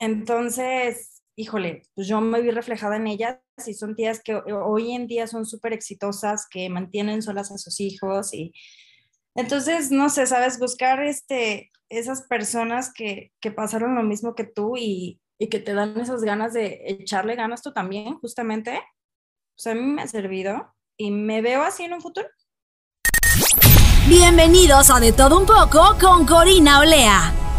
Entonces, híjole, pues yo me vi reflejada en ellas y son tías que hoy en día son súper exitosas, que mantienen solas a sus hijos y entonces, no sé, sabes, buscar este, esas personas que, que pasaron lo mismo que tú y, y, que te dan esas ganas de echarle ganas tú también, justamente, pues a mí me ha servido y me veo así en un futuro. Bienvenidos a De Todo Un Poco con Corina Olea.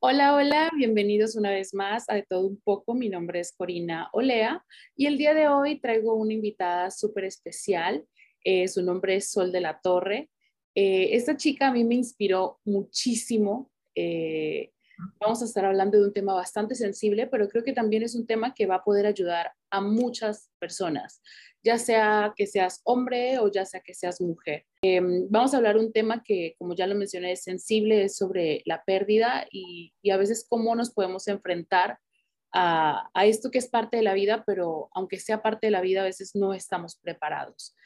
Hola, hola, bienvenidos una vez más a De Todo Un Poco. Mi nombre es Corina Olea y el día de hoy traigo una invitada súper especial. Eh, su nombre es Sol de la Torre. Eh, esta chica a mí me inspiró muchísimo. Eh, vamos a estar hablando de un tema bastante sensible, pero creo que también es un tema que va a poder ayudar a muchas personas ya sea que seas hombre o ya sea que seas mujer. Em, vamos a hablar un tema que, como ya lo mencioné, es sensible, es sobre la pérdida y, a veces cómo nos podemos enfrentar a, esto que es parte de la vida, pero aunque sea parte de la vida, a veces no estamos preparados.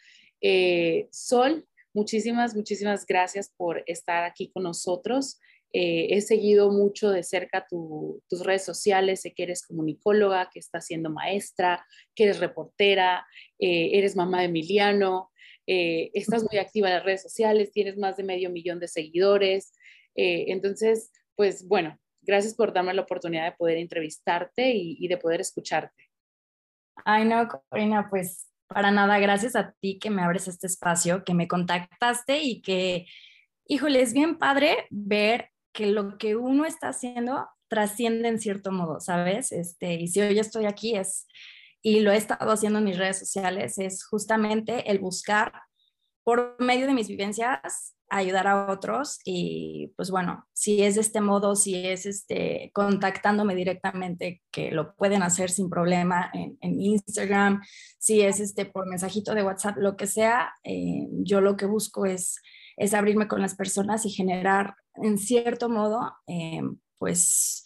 Eh, Sol, muchísimas, muchísimas gracias por estar aquí con nosotros. Eh, he seguido mucho de cerca tus redes sociales, sé que eres comunicóloga, que estás siendo maestra, que eres reportera, eh, eres mamá de Emiliano, eh, estás muy activa en las redes sociales, tienes más de medio millón de seguidores. entonces, pues bueno, gracias por darme la oportunidad de poder entrevistarte y, y de poder escucharte. Ay, no, Corina, pues para nada, gracias a ti que me abres este espacio, que me contactaste y que, híjole, es bien padre ver que lo que uno está haciendo trasciende en cierto modo, ¿sabes? Este, y si hoy estoy aquí es, y lo he estado haciendo en mis redes sociales, es justamente el buscar por medio de mis vivencias ayudar a otros y pues bueno, si es de este modo, si es este contactándome directamente, que lo pueden hacer sin problema en, Instagram, si es este por mensajito de WhatsApp, lo que sea, eh, yo lo que busco es, es abrirme con las personas y generar en cierto modo, eh, pues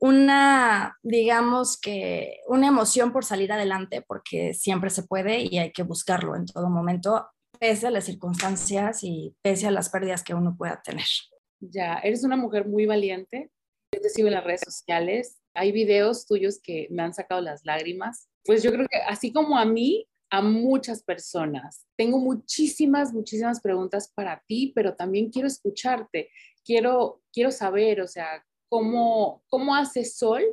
una, digamos que, una emoción por salir adelante, porque siempre se puede y hay que buscarlo en todo momento, pese a las circunstancias y pese a las pérdidas que uno pueda tener. Ya, eres una mujer muy valiente. Yo te sigo en las redes sociales. Hay videos tuyos que me han sacado las lágrimas. Pues yo creo que así como a mí, a muchas personas. Tengo muchísimas, muchísimas preguntas para ti, pero también quiero escucharte. Quiero, quiero saber, o sea, cómo, cómo hace Sol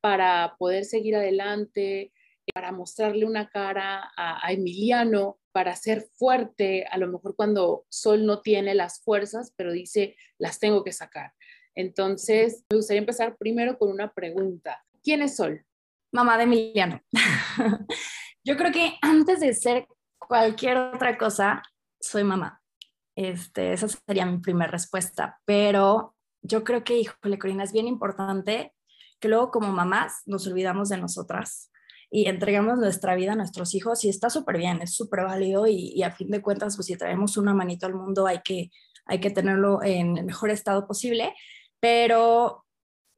para poder seguir adelante, para mostrarle una cara a, a, Emiliano, para ser fuerte, a lo mejor cuando Sol no tiene las fuerzas, pero dice, las tengo que sacar. Entonces, me gustaría empezar primero con una pregunta. ¿Quién es Sol? Mamá de Emiliano. Yo creo que antes de ser cualquier otra cosa, soy mamá. Este, esa sería mi primera respuesta, pero yo creo que, híjole, Corina, es bien importante que luego como mamás nos olvidamos de nosotras y entregamos nuestra vida a nuestros hijos y está súper bien, es súper válido y, a fin de cuentas, pues si traemos una manito al mundo hay que, hay que tenerlo en el mejor estado posible, pero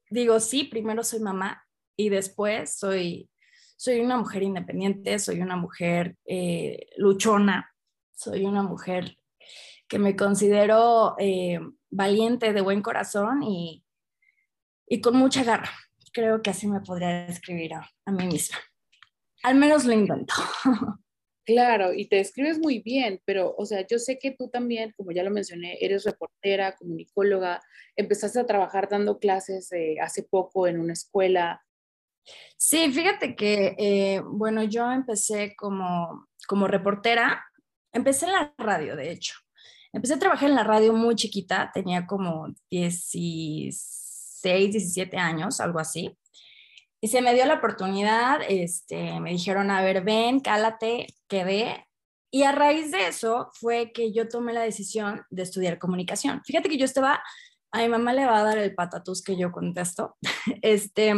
digo, sí, primero soy mamá y después soy soy una mujer independiente, soy una mujer eh, luchona, soy una mujer que me considero eh, valiente, de buen corazón y, y, con mucha garra. Creo que así me podría describir a, mí misma. Al menos lo intento. Claro, y te describes muy bien, pero, o sea, yo sé que tú también, como ya lo mencioné, eres reportera, comunicóloga, empezaste a trabajar dando clases eh, hace poco en una escuela. Sí, fíjate que, eh, bueno, yo empecé como, como reportera, empecé en la radio, de hecho. Empecé a trabajar en la radio muy chiquita, tenía como 16, 17 años, algo así. Y se me dio la oportunidad, este, me dijeron, a ver, ven, cálate, quedé. Y a raíz de eso fue que yo tomé la decisión de estudiar comunicación. Fíjate que yo estaba a mi mamá le va a dar el patatús que yo contesto. Este,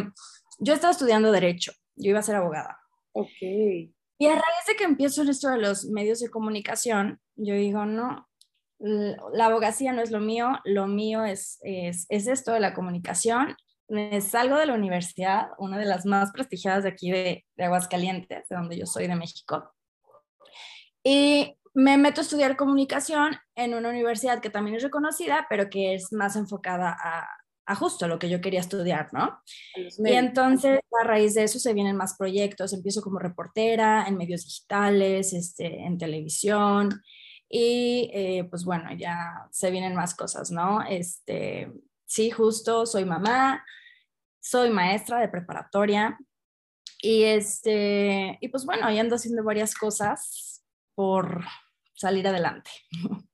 yo estaba estudiando Derecho, yo iba a ser abogada. Ok. Y a raíz de que empiezo en esto de los medios de comunicación, yo digo, no, la abogacía no es lo mío, lo mío es, es, es esto de la comunicación. Me salgo de la universidad, una de las más prestigiadas de aquí de, de Aguascalientes, de donde yo soy de México. Y me meto a estudiar comunicación en una universidad que también es reconocida, pero que es más enfocada a, a justo lo que yo quería estudiar, ¿no? Y entonces a raíz de eso se vienen más proyectos, empiezo como reportera en medios digitales, este, en televisión y eh, pues bueno, ya se vienen más cosas, ¿no? Este, sí, justo soy mamá, soy maestra de preparatoria y este, y pues bueno, ahí ando haciendo varias cosas por salir adelante.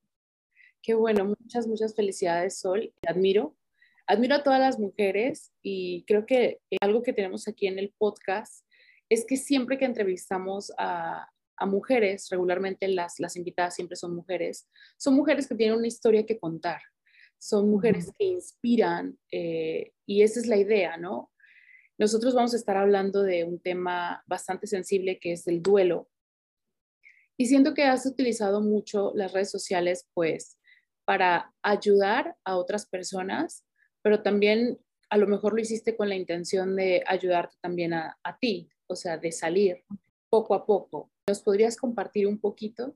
Qué bueno, muchas, muchas felicidades, Sol. Te admiro. Admiro a todas las mujeres y creo que algo que tenemos aquí en el podcast es que siempre que entrevistamos a, a mujeres, regularmente las, las invitadas siempre son mujeres, son mujeres que tienen una historia que contar, son mujeres que inspiran eh, y esa es la idea, ¿no? Nosotros vamos a estar hablando de un tema bastante sensible que es el duelo y siento que has utilizado mucho las redes sociales, pues, para ayudar a otras personas, pero también a lo mejor lo hiciste con la intención de ayudarte también a, ti, o sea, de salir poco a poco. ¿Nos podrías compartir un poquito?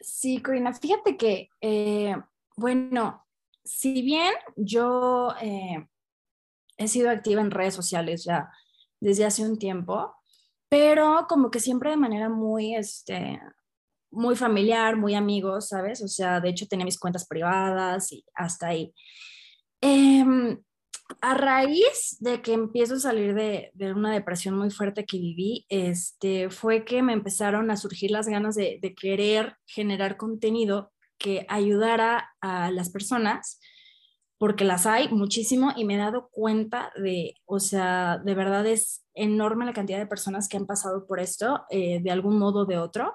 Sí, Corina, fíjate que, eh, bueno, si bien yo eh, he sido activa en redes sociales ya desde hace un tiempo, pero como que siempre de manera muy, este, muy familiar, muy amigos, ¿sabes? O sea, de hecho tenía mis cuentas privadas y hasta ahí. Em, a raíz de que empiezo a salir de, una depresión muy fuerte que viví, este, fue que me empezaron a surgir las ganas de, de querer generar contenido que ayudara a las personas, porque las hay muchísimo y me he dado cuenta de, o sea, de verdad es enorme la cantidad de personas que han pasado por esto eh, de algún modo o de otro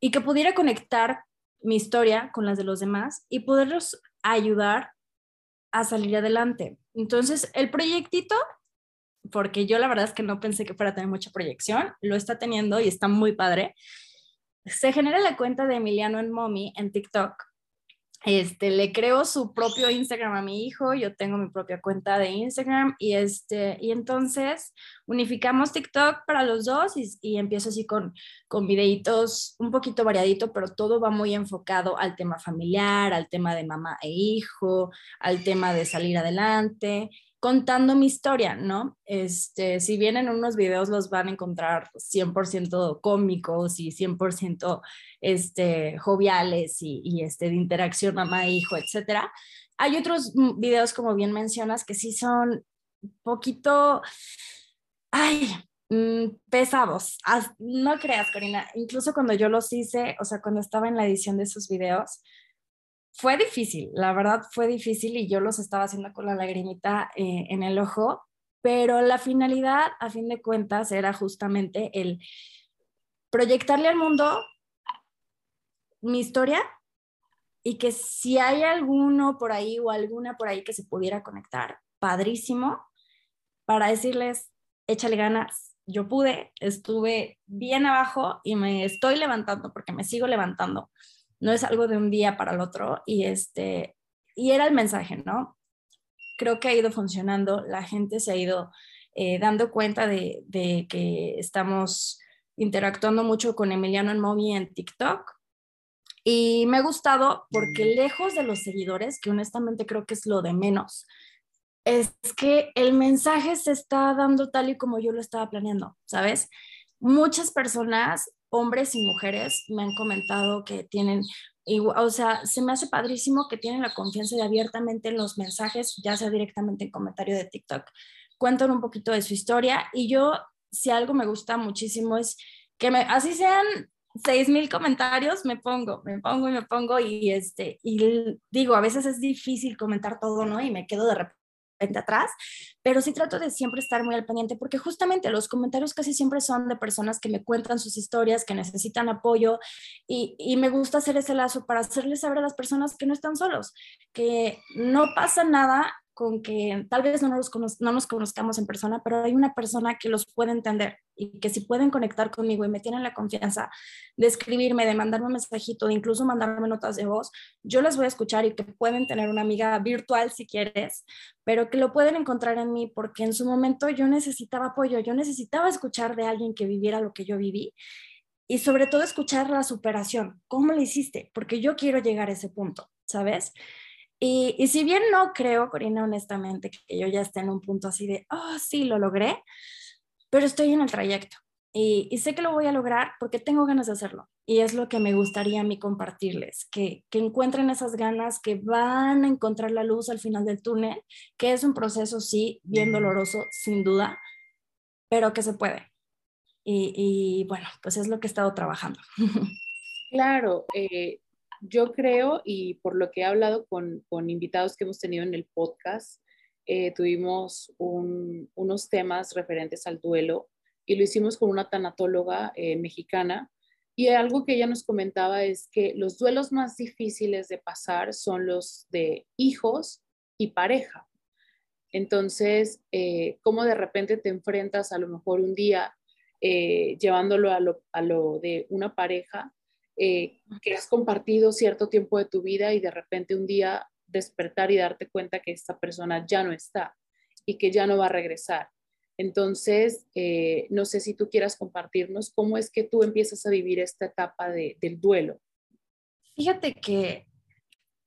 y que pudiera conectar mi historia con las de los demás y poderlos ayudar a salir adelante. Entonces, el proyectito, porque yo la verdad es que no pensé que fuera a tener mucha proyección, lo está teniendo y está muy padre. Se genera la cuenta de Emiliano en Mommy en TikTok este, le creo su propio Instagram a mi hijo, yo tengo mi propia cuenta de Instagram y, este, y entonces unificamos TikTok para los dos y, empiezo así con, con videitos un poquito variadito, pero todo va muy enfocado al tema familiar, al tema de mamá e hijo, al tema de salir adelante contando mi historia, ¿no? Este, si bien en unos videos los van a encontrar 100% cómicos y 100% este, joviales y, y, este, de interacción mamá-hijo, etcétera, hay otros videos, como bien mencionas, que sí son poquito, ay, mm, pesados. No creas, Corina, incluso cuando yo los hice, o sea, cuando estaba en la edición de esos videos, fue difícil, la verdad fue difícil y yo los estaba haciendo con la lagrimita eh, en el ojo, pero la finalidad, a fin de cuentas, era justamente el proyectarle al mundo mi historia y que si hay alguno por ahí o alguna por ahí que se pudiera conectar, padrísimo, para decirles, échale ganas, yo pude, estuve bien abajo y me estoy levantando porque me sigo levantando no es algo de un día para el otro y este y era el mensaje, ¿no? Creo que ha ido funcionando, la gente se ha ido eh, dando cuenta de, de, que estamos interactuando mucho con Emiliano en Momi en TikTok y me ha gustado porque lejos de los seguidores, que honestamente creo que es lo de menos, es que el mensaje se está dando tal y como yo lo estaba planeando, ¿sabes? Muchas personas hombres y mujeres me han comentado que tienen, o sea, se me hace padrísimo que tienen la confianza de abiertamente en los mensajes, ya sea directamente en comentario de TikTok, cuentan un poquito de su historia y yo, si algo me gusta muchísimo es que me, así sean seis mil comentarios, me pongo, me pongo y me pongo y este, y digo, a veces es difícil comentar todo, ¿no? Y me quedo de repente repente atrás, pero sí trato de siempre estar muy al pendiente porque justamente los comentarios casi siempre son de personas que me cuentan sus historias, que necesitan apoyo y, y me gusta hacer ese lazo para hacerles saber a las personas que no están solos, que no pasa nada con que tal vez no nos, no nos conozcamos en persona, pero hay una persona que los puede entender y que si pueden conectar conmigo y me tienen la confianza de escribirme, de mandarme un mensajito, de incluso mandarme notas de voz, yo les voy a escuchar y que pueden tener una amiga virtual si quieres, pero que lo pueden encontrar en mí porque en su momento yo necesitaba apoyo, yo necesitaba escuchar de alguien que viviera lo que yo viví y sobre todo escuchar la superación, cómo le hiciste, porque yo quiero llegar a ese punto, ¿sabes? Y, si bien no creo, Corina, honestamente, que yo ya esté en un punto así de, oh, sí, lo logré, pero estoy en el trayecto. Y, sé que lo voy a lograr porque tengo ganas de hacerlo. Y es lo que me gustaría a mí compartirles, que, que encuentren esas ganas, que van a encontrar la luz al final del túnel, que es un proceso, sí, bien doloroso, sin duda, pero que se puede. Y, y bueno, pues es lo que he estado trabajando. Claro, eh, yo creo, y por lo que he hablado con, invitados que hemos tenido en el podcast, eh, tuvimos unos temas referentes al duelo y lo hicimos con una tanatóloga eh, mexicana. Y algo que ella nos comentaba es que los duelos más difíciles de pasar son los de hijos y pareja. Entonces, eh, ¿cómo de repente te enfrentas a lo mejor un día llevándolo a lo, a lo de una pareja eh, que has compartido cierto tiempo de tu vida y de repente un día despertar y darte cuenta que esta persona ya no está y que ya no va a regresar. Entonces, eh, no sé si tú quieras compartirnos cómo es que tú empiezas a vivir esta etapa del duelo. Fíjate que,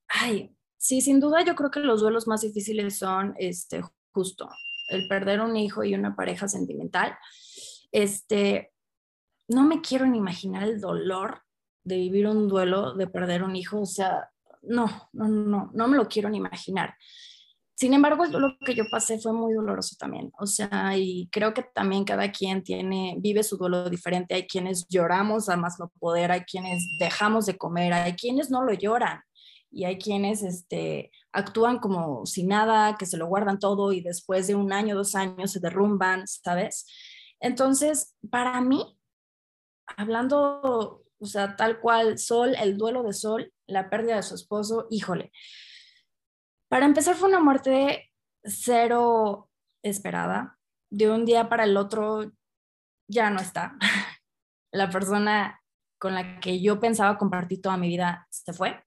ay, sí, sin duda yo creo que los duelos más difíciles son, este, justo, el perder un hijo y una pareja sentimental. Este, no me quiero ni imaginar el dolor de vivir un duelo, de perder un hijo, o sea, no, no, no, no me lo quiero ni imaginar. Sin embargo, lo que yo pasé fue muy doloroso también, o sea, y creo que también cada quien tiene, vive su duelo diferente. Hay quienes lloramos a más no poder, hay quienes dejamos de comer, hay quienes no lo lloran y hay quienes este, actúan como si nada, que se lo guardan todo y después de un año, dos años se derrumban, ¿sabes? Entonces, para mí, hablando o sea, tal cual, Sol, el duelo de Sol, la pérdida de su esposo, híjole. Para empezar fue una muerte cero esperada. De un día para el otro ya no está. La persona con la que yo pensaba compartir toda mi vida se fue.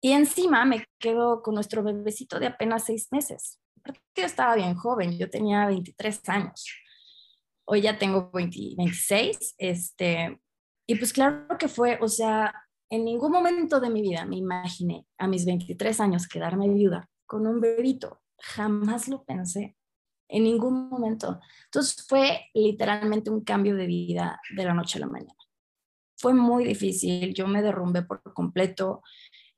Y encima me quedo con nuestro bebecito de apenas seis meses. Yo estaba bien joven, yo tenía 23 años. Hoy ya tengo 26. Este, y pues claro que fue, o sea, en ningún momento de mi vida me imaginé a mis 23 años quedarme viuda con un bebito. Jamás lo pensé, en ningún momento. Entonces fue literalmente un cambio de vida de la noche a la mañana. Fue muy difícil, yo me derrumbé por completo.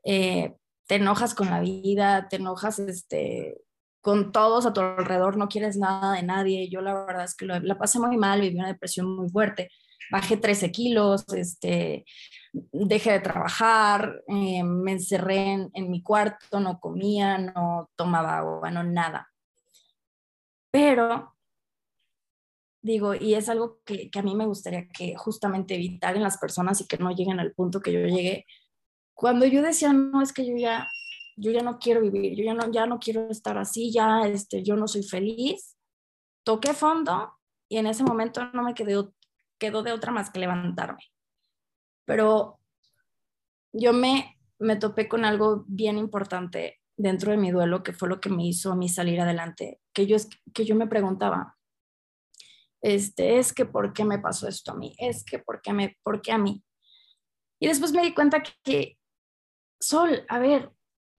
Eh, te enojas con la vida, te enojas este, con todos a tu alrededor, no quieres nada de nadie. Yo la verdad es que la pasé muy mal, viví una depresión muy fuerte bajé 13 kilos, este, dejé de trabajar, eh, me encerré en, mi cuarto, no comía, no tomaba agua, no nada. Pero, digo, y es algo que, a mí me gustaría que justamente evitar en las personas y que no lleguen al punto que yo llegué. Cuando yo decía, no, es que yo ya, yo ya no quiero vivir, yo ya no, ya no quiero estar así, ya este, yo no soy feliz, toqué fondo y en ese momento no me quedé quedó de otra más que levantarme. Pero yo me, me topé con algo bien importante dentro de mi duelo, que fue lo que me hizo a mí salir adelante, que yo, que yo me preguntaba, este, es que por qué me pasó esto a mí, es que por qué, me, por qué a mí. Y después me di cuenta que, Sol, a ver,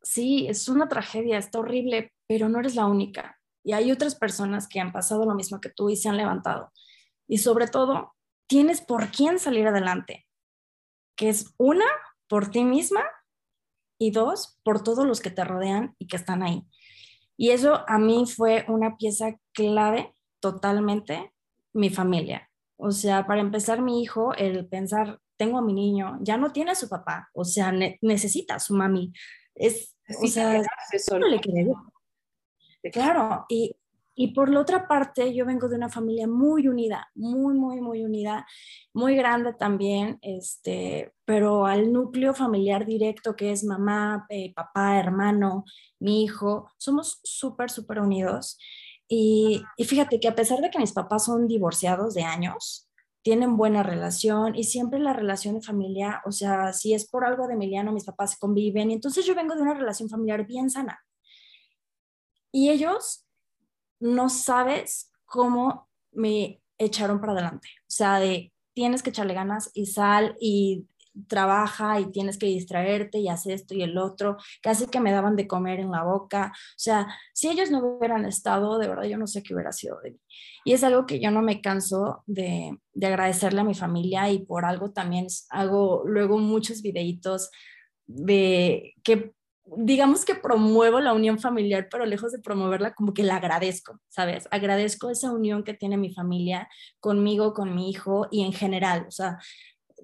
sí, es una tragedia, está horrible, pero no eres la única. Y hay otras personas que han pasado lo mismo que tú y se han levantado. Y sobre todo, tienes por quién salir adelante, que es una, por ti misma y dos, por todos los que te rodean y que están ahí. Y eso a mí fue una pieza clave totalmente mi familia. O sea, para empezar, mi hijo, el pensar, tengo a mi niño, ya no tiene a su papá, o sea, necesita a su mami. Es, o sea, no le Claro, y, y por la otra parte, yo vengo de una familia muy unida, muy, muy, muy unida, muy grande también, este, pero al núcleo familiar directo que es mamá, eh, papá, hermano, mi hijo, somos súper, súper unidos. Y, y, fíjate que a pesar de que mis papás son divorciados de años, tienen buena relación y siempre la relación de familia, o sea, si es por algo de Emiliano, mis papás conviven y entonces yo vengo de una relación familiar bien sana. Y ellos no sabes cómo me echaron para adelante. O sea, de tienes que echarle ganas y sal y trabaja y tienes que distraerte y hacer esto y el otro, casi que me daban de comer en la boca. O sea, si ellos no hubieran estado, de verdad yo no sé qué hubiera sido de mí. Y es algo que yo no me canso de, de agradecerle a mi familia y por algo también hago luego muchos videitos de que digamos que promuevo la unión familiar, pero lejos de promoverla, como que la agradezco, ¿sabes? Agradezco esa unión que tiene mi familia conmigo, con mi hijo y en general. O sea,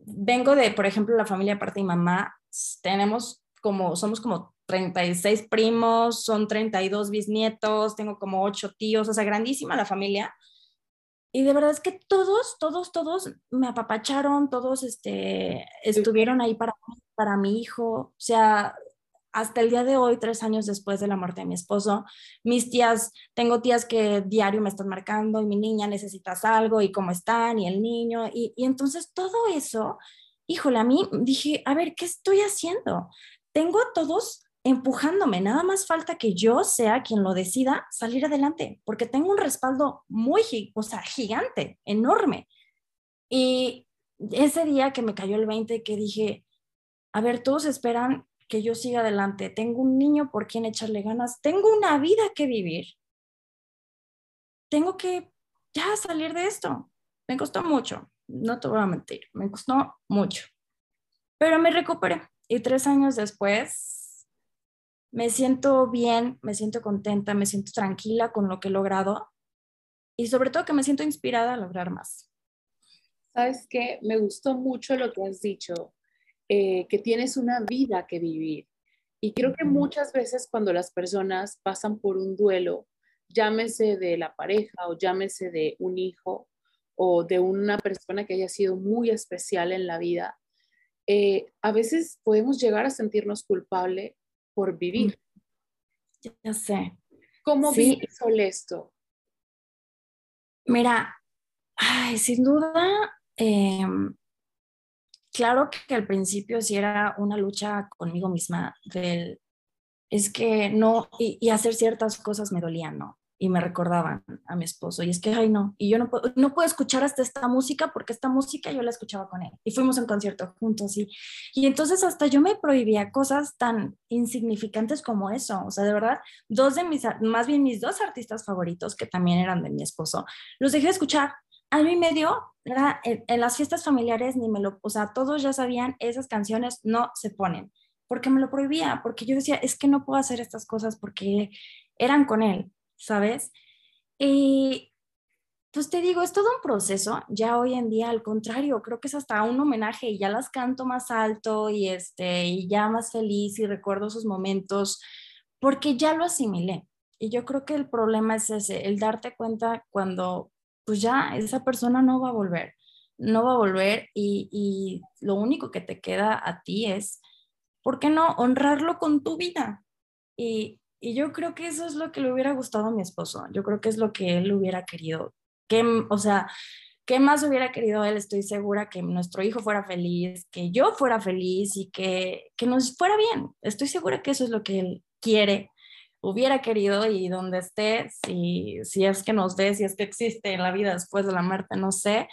vengo de, por ejemplo, la familia aparte de mi mamá, tenemos como, somos como 36 primos, son 32 bisnietos, tengo como 8 tíos, o sea, grandísima la familia. Y de verdad es que todos, todos, todos me apapacharon, todos este, estuvieron ahí para, para mi hijo. O sea, hasta el día de hoy, tres años después de la muerte de mi esposo, mis tías, tengo tías que diario me están marcando y mi niña necesitas algo y cómo están y el niño. Y, y entonces todo eso, híjole, a mí dije, a ver, ¿qué estoy haciendo? Tengo a todos empujándome, nada más falta que yo sea quien lo decida salir adelante, porque tengo un respaldo muy, o sea, gigante, enorme. Y ese día que me cayó el 20, que dije, a ver, todos esperan que yo siga adelante, tengo un niño por quien echarle ganas, tengo una vida que vivir. Tengo que ya salir de esto. Me costó mucho, no te voy a mentir, me costó mucho. Pero me recuperé y tres años después me siento bien, me siento contenta, me siento tranquila con lo que he logrado y sobre todo que me siento inspirada a lograr más. Sabes que me gustó mucho lo que has dicho eh, que tienes una vida que vivir. Y creo que muchas veces cuando las personas pasan por un duelo, llámese de la pareja o llámese de un hijo o de una persona que haya sido muy especial en la vida, eh, a veces podemos llegar a sentirnos culpable por vivir. Ya sé. ¿Cómo sí. esto? Mira, ay, sin duda, eh, claro que al principio sí era una lucha conmigo misma del, es que no, y, hacer ciertas cosas me dolían, ¿no? Y me recordaban a mi esposo, y es que, ay, no, y yo no puedo, no puedo escuchar hasta esta música porque esta música yo la escuchaba con él, y fuimos a un concierto juntos, y, y entonces hasta yo me prohibía cosas tan insignificantes como eso, o sea, de verdad, dos de mis, más bien mis dos artistas favoritos, que también eran de mi esposo, los dejé de escuchar, año y medio, era, en, en, las fiestas familiares ni me lo, o sea, todos ya sabían, esas canciones no se ponen, porque me lo prohibía, porque yo decía, es que no puedo hacer estas cosas porque eran con él, ¿sabes? Y pues te digo, es todo un proceso, ya hoy en día al contrario, creo que es hasta un homenaje y ya las canto más alto y, este, y ya más feliz y recuerdo esos momentos porque ya lo asimilé. Y yo creo que el problema es ese, el darte cuenta cuando pues ya esa persona no va a volver, no va a volver y, y lo único que te queda a ti es, ¿por qué no honrarlo con tu vida? Y, y, yo creo que eso es lo que le hubiera gustado a mi esposo, yo creo que es lo que él hubiera querido, que, o sea, ¿qué más hubiera querido él? Estoy segura que nuestro hijo fuera feliz, que yo fuera feliz y que, que nos fuera bien. Estoy segura que eso es lo que él quiere hubiera querido y donde esté, si, si es que nos ve, si es que existe la vida después de la muerte, no sé,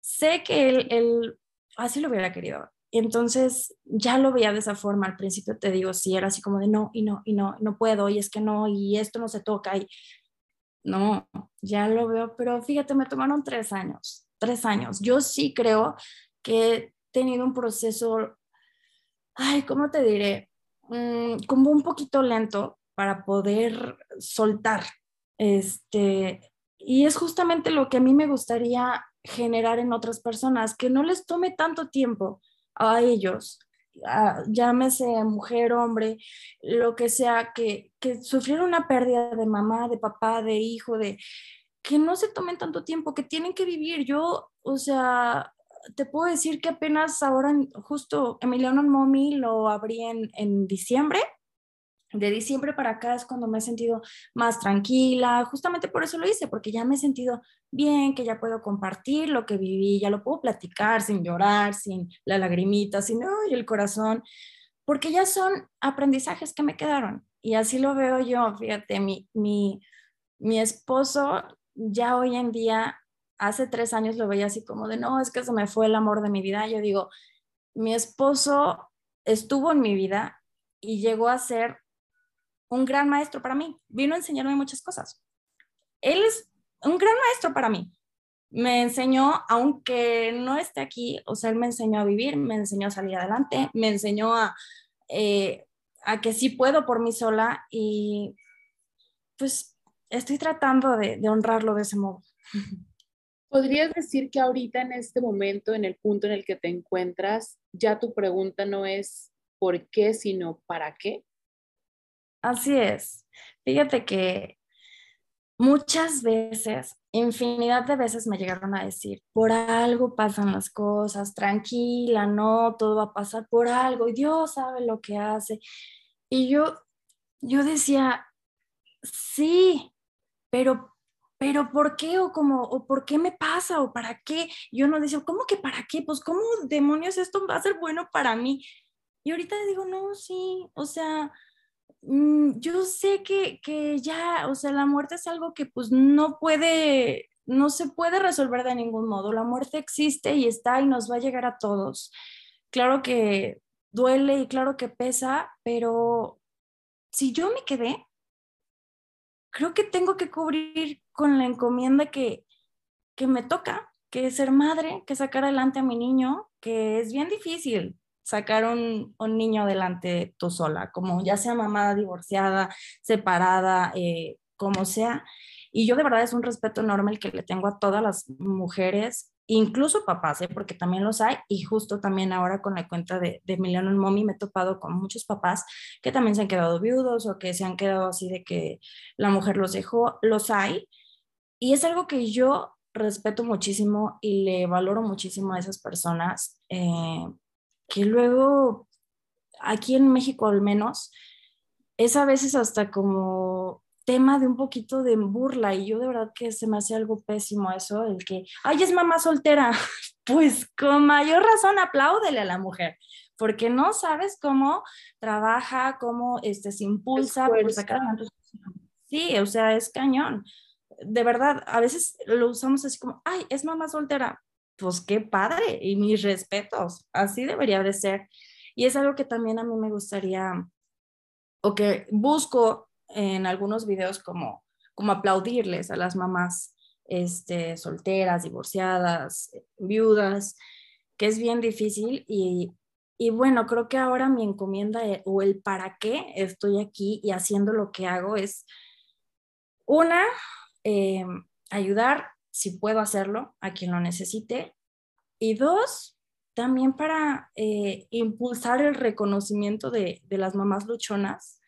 sé que él, él así lo hubiera querido. Entonces ya lo veía de esa forma. Al principio te digo, sí, era así como de no, y no, y no, no puedo, y es que no, y esto no se toca, y no, ya lo veo, pero fíjate, me tomaron tres años, tres años. Yo sí creo que he tenido un proceso, ay, ¿cómo te diré? Mm, como un poquito lento, para poder soltar. Este, y es justamente lo que a mí me gustaría generar en otras personas, que no les tome tanto tiempo a ellos ah, llámese mujer, hombre, lo que sea, que, que sufrieron una pérdida de mamá, de papá, de hijo, de que no se tomen tanto tiempo, que tienen que vivir. Yo, o sea, te puedo decir que apenas ahora, justo Emiliano Momi lo abrí en, en diciembre de diciembre para acá es cuando me he sentido más tranquila, justamente por eso lo hice, porque ya me he sentido bien, que ya puedo compartir lo que viví, ya lo puedo platicar sin llorar, sin la lagrimita, sin ay, el corazón, porque ya son aprendizajes que me quedaron. Y así lo veo yo, fíjate, mi, mi, mi esposo ya hoy en día, hace tres años lo veía así como de, no, es que se me fue el amor de mi vida. Yo digo, mi esposo estuvo en mi vida y llegó a ser un gran maestro para mí. Vino a enseñarme muchas cosas. Él es un gran maestro para mí. Me enseñó, aunque no esté aquí, o sea, él me enseñó a vivir, me enseñó a salir adelante, me enseñó a, eh, a que sí puedo por mí sola y pues estoy tratando de, de honrarlo de ese modo. ¿Podrías decir que ahorita en este momento, en el punto en el que te encuentras, ya tu pregunta no es por qué, sino para qué? Así es. Fíjate que muchas veces, infinidad de veces me llegaron a decir, por algo pasan las cosas, tranquila, no, todo va a pasar por algo y Dios sabe lo que hace. Y yo, yo decía, sí, pero, pero ¿por qué? O como, o ¿por qué me pasa? ¿O para qué? Yo no decía, ¿cómo que para qué? Pues ¿cómo demonios esto va a ser bueno para mí? Y ahorita digo, no, sí, o sea, yo sé que, que ya, o sea, la muerte es algo que pues no puede, no se puede resolver de ningún modo. La muerte existe y está y nos va a llegar a todos. Claro que duele y claro que pesa, pero si yo me quedé, creo que tengo que cubrir con la encomienda que, que me toca, que ser madre, que sacar adelante a mi niño, que es bien difícil sacar un, un, niño adelante tú sola, como ya sea mamá divorciada, separada, eh, como sea. Y yo de verdad es un respeto enorme el que le tengo a todas las mujeres, incluso papás, ¿eh? porque también los hay. Y justo también ahora con la cuenta de, de Emiliano en Mommy me he topado con muchos papás que también se han quedado viudos o que se han quedado así de que la mujer los dejó, los hay. Y es algo que yo respeto muchísimo y le valoro muchísimo a esas personas. Eh, que luego aquí en México al menos es a veces hasta como tema de un poquito de burla y yo de verdad que se me hace algo pésimo eso, el que, ay, es mamá soltera, pues con mayor razón apláudele a la mujer, porque no sabes cómo trabaja, cómo este, se impulsa por sacar Sí, o sea, es cañón. De verdad, a veces lo usamos así como, ay, es mamá soltera pues qué padre y mis respetos, así debería de ser. Y es algo que también a mí me gustaría o que busco en algunos videos como, como aplaudirles a las mamás este, solteras, divorciadas, viudas, que es bien difícil y, y bueno, creo que ahora mi encomienda e, o el para qué estoy aquí y haciendo lo que hago es, una, eh, ayudar si puedo hacerlo a quien lo necesite. Y dos, también para eh, impulsar el reconocimiento de, de, las mamás luchonas,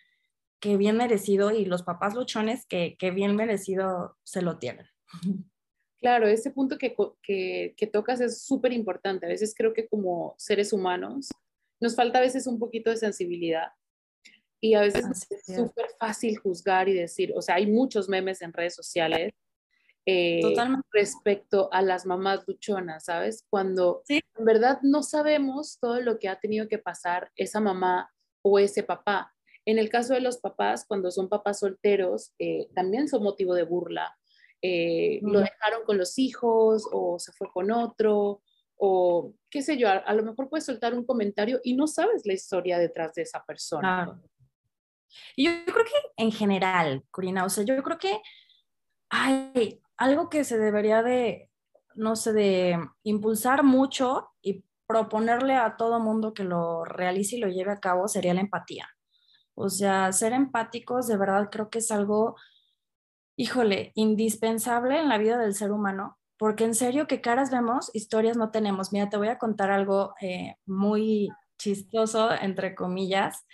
que bien merecido, y los papás luchones, que, que bien merecido se lo tienen. Claro, ese punto que, que, que tocas es súper importante. A veces creo que como seres humanos nos falta a veces un poquito de sensibilidad y a veces es súper fácil juzgar y decir, o sea, hay muchos memes en redes sociales eh, respecto a las mamás luchonas, ¿sabes? Cuando en verdad no sabemos todo lo que ha tenido que pasar esa mamá o ese papá. En el caso de los papás, cuando son papás solteros, eh, también son motivo de burla. Eh, lo dejaron con los hijos o se fue con otro o qué sé yo, a, lo mejor puedes soltar un comentario y no sabes la historia detrás de esa persona. Y yo creo que en general, Corina, o sea, yo creo que hay algo que se debería de, no sé, de impulsar mucho y proponerle a todo mundo que lo realice y lo lleve a cabo sería la empatía. O sea, ser empáticos de verdad creo que es algo, híjole, indispensable en la vida del ser humano, porque en serio que caras vemos, historias no tenemos. Mira, te voy a contar algo eh, muy, chistoso, entre comillas,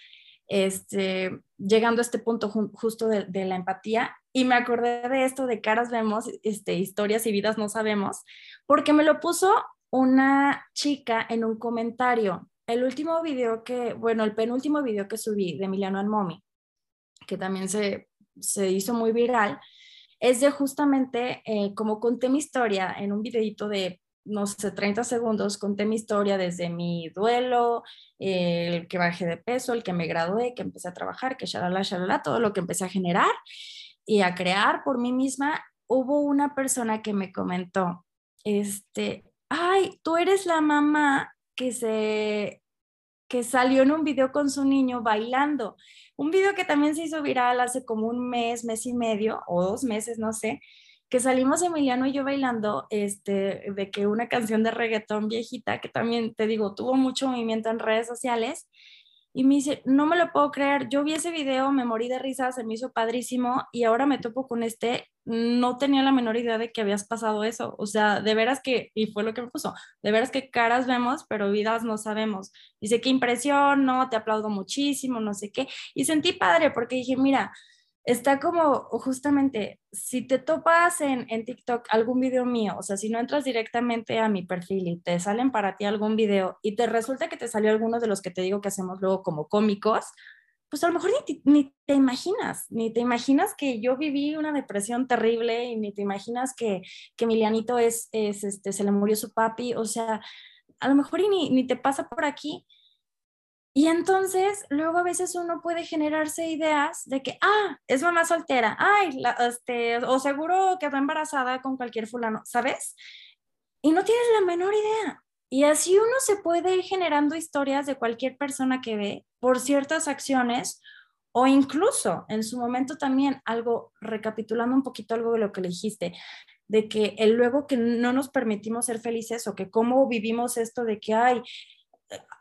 este, llegando a este punto justo de, la empatía. Y me acordé de esto de caras vemos, este, historias y vidas no sabemos, porque me lo puso una chica en un comentario. El último video que, bueno, el penúltimo video que subí de Emiliano Almomi, que también se, se hizo muy viral, es de justamente eh, como conté mi historia en un videito de, no sé, 30 segundos, conté mi historia desde mi duelo, el que bajé de peso, el que me gradué, que empecé a trabajar, que shalala, shalala, todo lo que empecé a generar y a crear por mí misma. Hubo una persona que me comentó, este, ay, tú eres la mamá que se que salió en un video con su niño bailando. Un video que también se hizo viral hace como un mes, mes y medio o dos meses, no sé, que salimos Emiliano y yo bailando este, de que una canción de reggaetón viejita, que también te digo, tuvo mucho movimiento en redes sociales, y me dice, no me lo puedo creer, yo vi ese video, me morí de risa, se me hizo padrísimo y ahora me topo con este, no tenía la menor idea de que habías pasado eso, o sea, de veras que, y fue lo que me puso, de veras que caras vemos, pero vidas no sabemos. Dice, qué impresión, no, te aplaudo muchísimo, no sé qué, y sentí padre porque dije, mira, está como justamente, si te topas en, en, TikTok algún video mío, o sea, si no entras directamente a mi perfil y te salen para ti algún video y te resulta que te salió alguno de los que te digo que hacemos luego como cómicos, pues a lo mejor ni te, ni te imaginas, ni te imaginas que yo viví una depresión terrible y ni te imaginas que, que Emilianito es, es, este, se le murió su papi, o sea, a lo mejor ni, ni te pasa por aquí y entonces, luego a veces uno puede generarse ideas de que, ah, es mamá soltera, ay, este, o seguro quedó embarazada con cualquier fulano, ¿sabes? Y no tienes la menor idea. Y así uno se puede ir generando historias de cualquier persona que ve por ciertas acciones o incluso en su momento también algo, recapitulando un poquito algo de lo que le dijiste, de que el luego que no nos permitimos ser felices o que cómo vivimos esto de que, ay,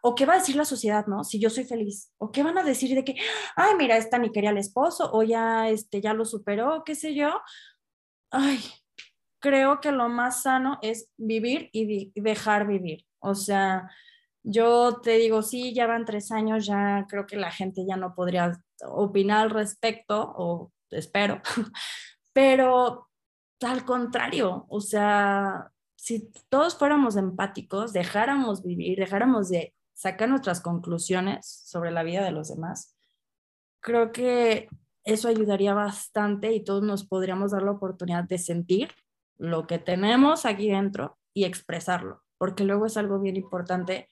o qué va a decir la sociedad, ¿no? Si yo soy feliz, o qué van a decir de que, ay, mira, esta ni quería al esposo, o ya, este, ya lo superó, qué sé yo. Ay, creo que lo más sano es vivir y dejar vivir. O sea, yo te digo, sí, ya van tres años, ya creo que la gente ya no podría opinar al respecto, o espero, pero al contrario, o sea, si todos fuéramos empáticos, dejáramos vivir, dejáramos de sacar nuestras conclusiones sobre la vida de los demás, creo que eso ayudaría bastante y todos nos podríamos dar la oportunidad de sentir lo que tenemos aquí dentro y expresarlo, porque luego es algo bien importante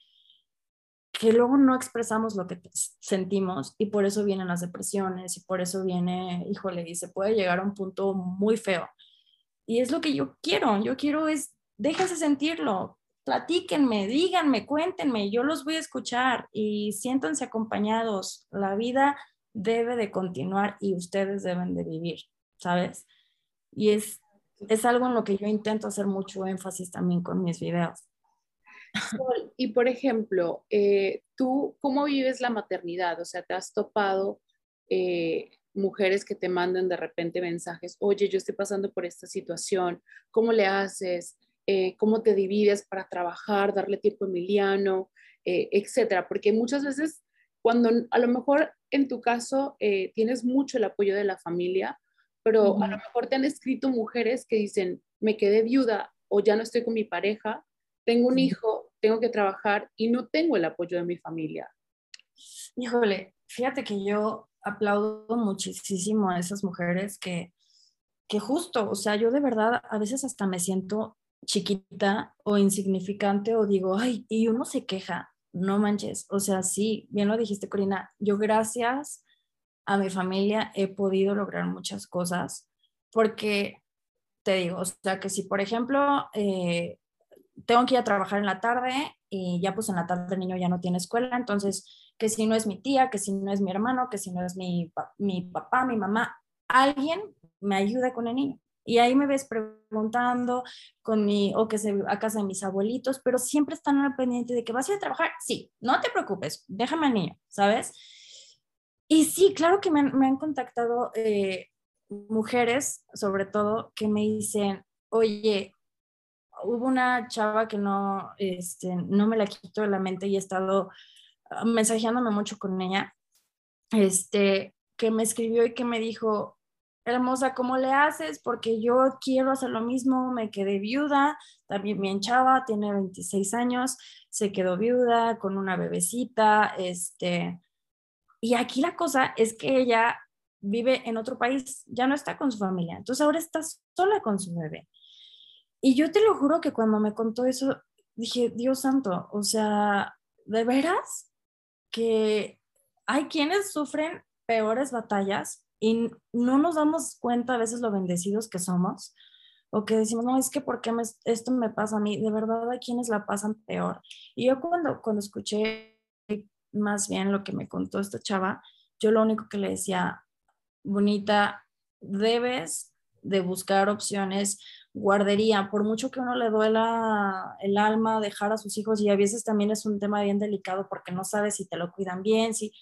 que luego no expresamos lo que sentimos y por eso vienen las depresiones y por eso viene, híjole, y se puede llegar a un punto muy feo. Y es lo que yo quiero, yo quiero es déjense sentirlo, platíquenme, díganme, cuéntenme, yo los voy a escuchar y siéntanse acompañados. La vida debe de continuar y ustedes deben de vivir, ¿sabes? Y es, es algo en lo que yo intento hacer mucho énfasis también con mis videos. Y por ejemplo, eh, ¿tú cómo vives la maternidad? O sea, ¿te has topado eh, mujeres que te mandan de repente mensajes, oye, yo estoy pasando por esta situación, ¿cómo le haces? Eh, cómo te divides para trabajar, darle tiempo a Emiliano, eh, etcétera. Porque muchas veces, cuando a lo mejor en tu caso eh, tienes mucho el apoyo de la familia, pero a lo mejor te han escrito mujeres que dicen, me quedé viuda o ya no estoy con mi pareja, tengo un hijo, tengo que trabajar y no tengo el apoyo de mi familia. Híjole, fíjate que yo aplaudo muchísimo a esas mujeres que, que justo, o sea, yo de verdad a veces hasta me siento chiquita o insignificante o digo, ay, y uno se queja, no manches, o sea, sí, bien lo dijiste, Corina, yo gracias a mi familia he podido lograr muchas cosas porque te digo, o sea, que si por ejemplo eh, tengo que ir a trabajar en la tarde y ya pues en la tarde el niño ya no tiene escuela, entonces que si no es mi tía, que si no es mi hermano, que si no es mi, mi papá, mi mamá, alguien me ayuda con el niño. Y ahí me ves preguntando con mi, o que se a casa de mis abuelitos, pero siempre están al pendiente de que vas a ir a trabajar. Sí, no te preocupes, déjame al niño, ¿sabes? Y sí, claro que me han, contactado eh, mujeres, sobre todo, que me dicen, oye, hubo una chava que no, este, no me la quito de la mente y he estado mensajeándome mucho con ella, este, que me escribió y que me dijo, hermosa, ¿cómo le haces? Porque yo quiero hacer lo mismo, me quedé viuda, también bien chava, tiene 26 años, se quedó viuda con una bebecita, este, y aquí la cosa es que ella vive en otro país, ya no está con su familia, entonces ahora está sola con su bebé. Y yo te lo juro que cuando me contó eso, dije, Dios santo, o sea, ¿de veras? Que hay quienes sufren peores batallas y no nos damos cuenta a veces lo bendecidos que somos o que decimos, no, es que ¿por qué esto me pasa a mí? De verdad hay quienes la pasan peor. Y yo cuando, cuando escuché más bien lo que me contó esta chava, yo lo único que le decía, bonita, debes de buscar opciones guardería, por mucho que uno le duela el alma dejar a sus hijos y a veces también es un tema bien delicado porque no sabes si te lo cuidan bien, si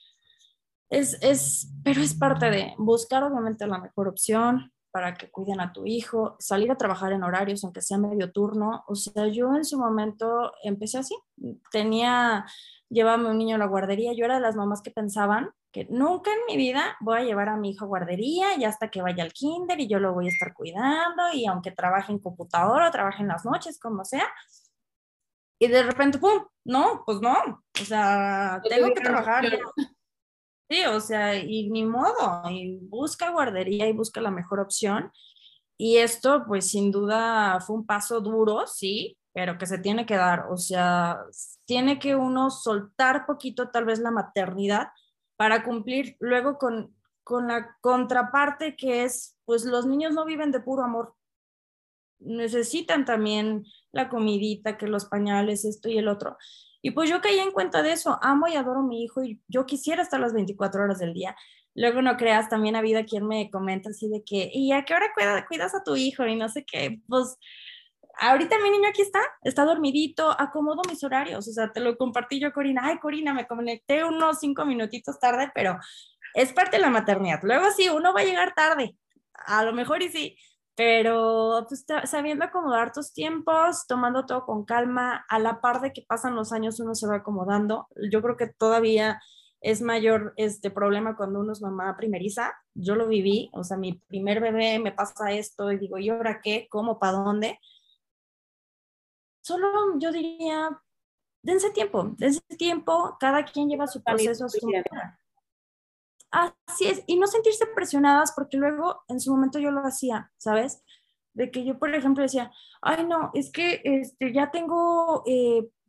es, es, pero es parte de buscar obviamente la mejor opción para que cuiden a tu hijo, salir a trabajar en horarios, aunque sea medio turno. O sea, yo en su momento empecé así, tenía, llevaba un niño a la guardería, yo era de las mamás que pensaban que nunca en mi vida voy a llevar a mi hijo a guardería y hasta que vaya al kinder y yo lo voy a estar cuidando y aunque trabaje en computadora, trabaje en las noches, como sea. Y de repente, ¡pum! No, pues no. O sea, tengo que trabajar. Sí, o sea, y ni modo, y busca guardería y busca la mejor opción. Y esto, pues sin duda fue un paso duro, sí, pero que se tiene que dar. O sea, tiene que uno soltar poquito tal vez la maternidad para cumplir luego con, con la contraparte que es, pues los niños no viven de puro amor. Necesitan también la comidita, que los pañales, esto y el otro. Y pues yo caí en cuenta de eso, amo y adoro a mi hijo y yo quisiera estar las 24 horas del día. Luego no creas, también ha habido quien me comenta así de que, ¿y a qué hora cuidas a tu hijo? Y no sé qué, pues ahorita mi niño aquí está, está dormidito, acomodo mis horarios, o sea, te lo compartí yo, Corina, ay, Corina, me conecté unos cinco minutitos tarde, pero es parte de la maternidad. Luego sí, uno va a llegar tarde, a lo mejor y sí, pero pues, sabiendo acomodar tus tiempos, tomando todo con calma, a la par de que pasan los años uno se va acomodando. Yo creo que todavía es mayor este problema cuando uno es mamá primeriza. Yo lo viví, o sea, mi primer bebé me pasa esto y digo, ¿y ahora qué? ¿Cómo? ¿Para dónde? Solo yo diría, dense tiempo, dense tiempo, cada quien lleva su proceso a su manera. Así es, y no sentirse presionadas porque luego en su momento yo lo hacía, ¿sabes? De que yo, por ejemplo, decía, ay, no, es que este, ya tengo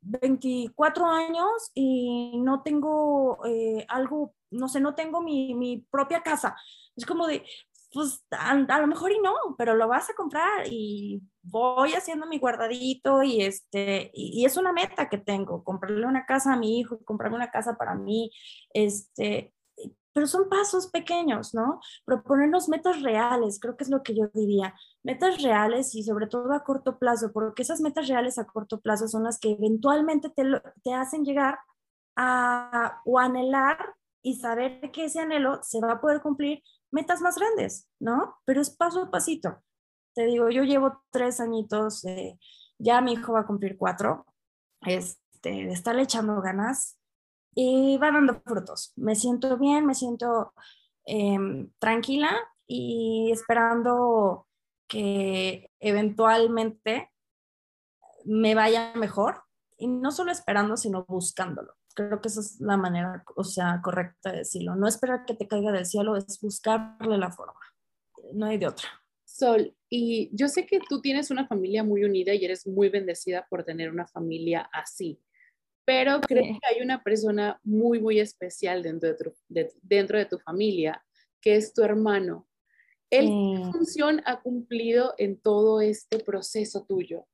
24 eh, años y no tengo eh, algo, no sé, no tengo mi, mi, propia casa. Es como de, pues a, lo mejor y no, pero lo vas a comprar y voy haciendo mi guardadito y este, y, y, es una meta que tengo, comprarle una casa a mi hijo, comprarme una casa para mí, este, pero son pasos pequeños, ¿no? Proponernos metas reales, creo que es lo que yo diría, metas reales y sobre todo a corto plazo, porque esas metas reales a corto plazo son las que eventualmente te, te hacen llegar a o anhelar y saber que ese anhelo se va a poder cumplir metas más grandes, ¿no? Pero es paso a pasito. Te digo, yo llevo tres añitos, ya mi hijo va a cumplir cuatro, este, de estarle echando ganas, y va dando frutos. Me siento bien, me siento em, tranquila y esperando que eventualmente me vaya mejor y no solo esperando, sino buscándolo. Creo que esa es la manera, o sea, correcta de decirlo. No esperar que te caiga del cielo, es buscarle la forma. No hay de otra. Sol, y yo sé que tú tienes una familia muy unida y eres muy bendecida por tener una familia así pero creo que hay una persona muy, muy especial dentro de tu, dentro de tu familia, que es tu hermano. ¿Él qué función ha cumplido en todo este proceso tuyo?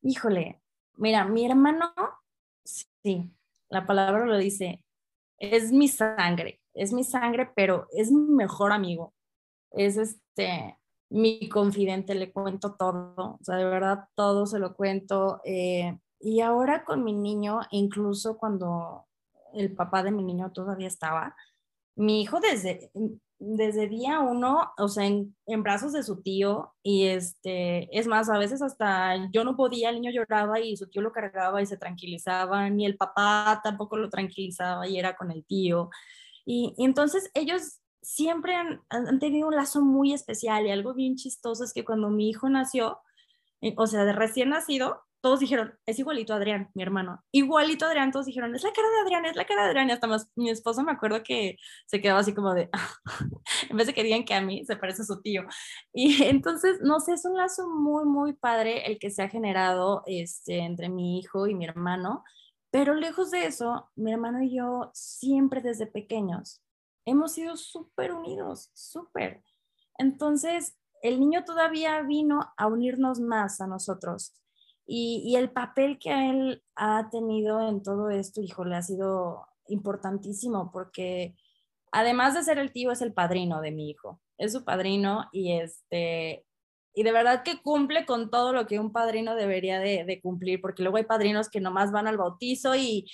Híjole, mira, mi hermano, sí, la palabra lo dice, es mi sangre, es mi sangre, pero es mi mejor amigo. Es este, mi confidente, le cuento todo, o sea, de verdad todo se lo cuento. Eh, y ahora con mi niño, incluso cuando el papá de mi niño todavía estaba, mi hijo desde, desde día uno, o sea, en, brazos de su tío y este, es más, a veces hasta yo no podía, el niño lloraba y su tío lo cargaba y se tranquilizaba, ni el papá tampoco lo tranquilizaba y era con el tío. Y, y entonces ellos siempre han, han, tenido un lazo muy especial y algo bien chistoso es que cuando mi hijo nació, eh, o sea, de recién nacido, todos dijeron, es igualito a Adrián, mi hermano. Igualito a Adrián, todos dijeron, es la cara de Adrián, es la cara de Adrián. Y hasta más, mi esposo me acuerdo que se quedaba así como de, en vez de que digan que a mí, se parece a su tío. Y entonces, no sé, es un lazo muy, muy padre el que se ha generado este, entre mi hijo y mi hermano. Pero lejos de eso, mi hermano y yo siempre desde pequeños hemos sido súper unidos, súper. Entonces, el niño todavía vino a unirnos más a nosotros y, el papel que él ha tenido en todo esto, híjole, ha sido importantísimo porque además de ser el tío, es el padrino de mi hijo. Es su padrino y este, y de verdad que cumple con todo lo que un padrino debería de, cumplir, porque luego hay padrinos que nomás van al bautizo y,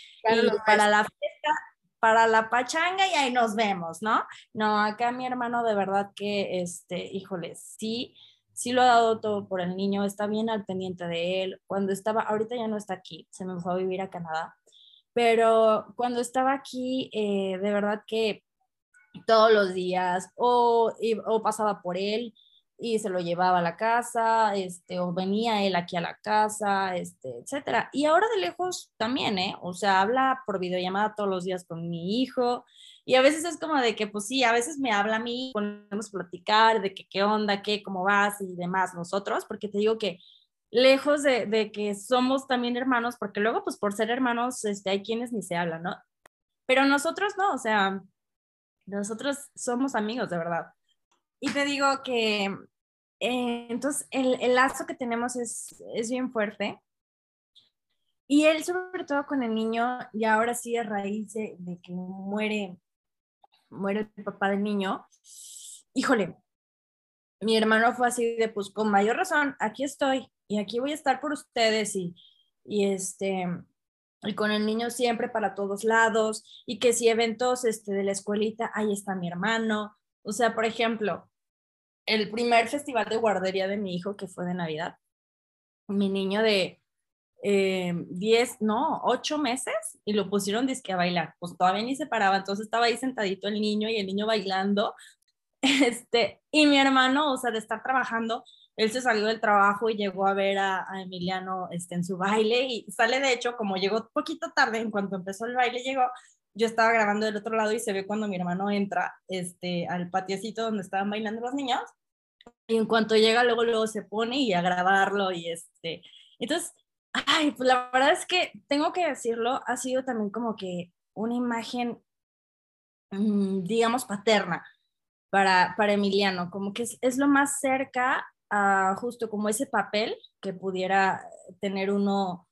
para la fiesta, para la pachanga y ahí nos vemos, ¿no? No, acá mi hermano de verdad que, este, híjole, sí, sí lo ha dado todo por el niño, está bien al pendiente de él. Cuando estaba, ahorita ya no está aquí, se me fue a vivir a Canadá, pero cuando estaba aquí, eh, de verdad que todos los días o, o, pasaba por él y se lo llevaba a la casa, este, o venía él aquí a la casa, este, etcétera. Y ahora de lejos también, ¿eh? O sea, habla por videollamada todos los días con mi hijo, y a veces es como de que, pues sí, a veces me habla a mí, podemos platicar de que qué onda, qué, cómo vas y demás nosotros, porque te digo que lejos de, de, que somos también hermanos, porque luego, pues por ser hermanos, este, hay quienes ni se hablan, ¿no? Pero nosotros no, o sea, nosotros somos amigos de verdad. Y te digo que, eh, entonces, el, el, lazo que tenemos es, es bien fuerte. Y él, sobre todo con el niño, y ahora sí a raíz de, de que muere muere el papá del niño, híjole, mi hermano fue así de, pues con mayor razón, aquí estoy y aquí voy a estar por ustedes y, y este, y con el niño siempre para todos lados y que si eventos este, de la escuelita, ahí está mi hermano. O sea, por ejemplo, el primer festival de guardería de mi hijo que fue de Navidad, mi niño de 10, eh, no, 8 meses y lo pusieron disque a bailar. Pues todavía ni se paraba, entonces estaba ahí sentadito el niño y el niño bailando. Este, y mi hermano, o sea, de estar trabajando, él se salió del trabajo y llegó a ver a, Emiliano este, en su baile y sale de hecho, como llegó poquito tarde, en cuanto empezó el baile, llegó, yo estaba grabando del otro lado y se ve cuando mi hermano entra este, al patiecito donde estaban bailando los niños y en cuanto llega luego luego se pone y a grabarlo y este entonces Ay, pues la verdad es que tengo que decirlo, ha sido también como que una imagen, mm, digamos, paterna para, para Emiliano, como que es, lo más cerca a justo como ese papel que pudiera tener uno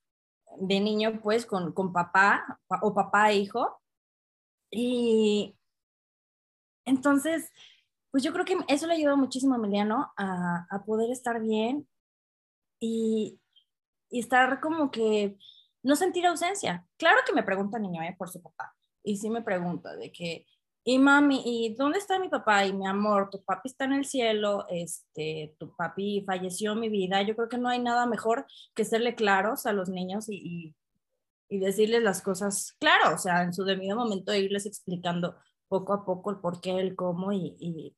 de niño, pues, con, con papá o papá e hijo. Y entonces, pues yo creo que eso le ayudó muchísimo a Emiliano a, a poder estar bien y, y estar como que no sentir ausencia. Claro que me pregunta niño ¿eh? por su papá y sí me pregunta de que, y mami, ¿y dónde está mi papá? Y mi amor, tu papi está en el cielo, este, tu papi falleció mi vida. Yo creo que no hay nada mejor que serle claros a los niños y, y, decirles las cosas claro, o sea, en su debido momento irles explicando poco a poco el por qué, el cómo y, y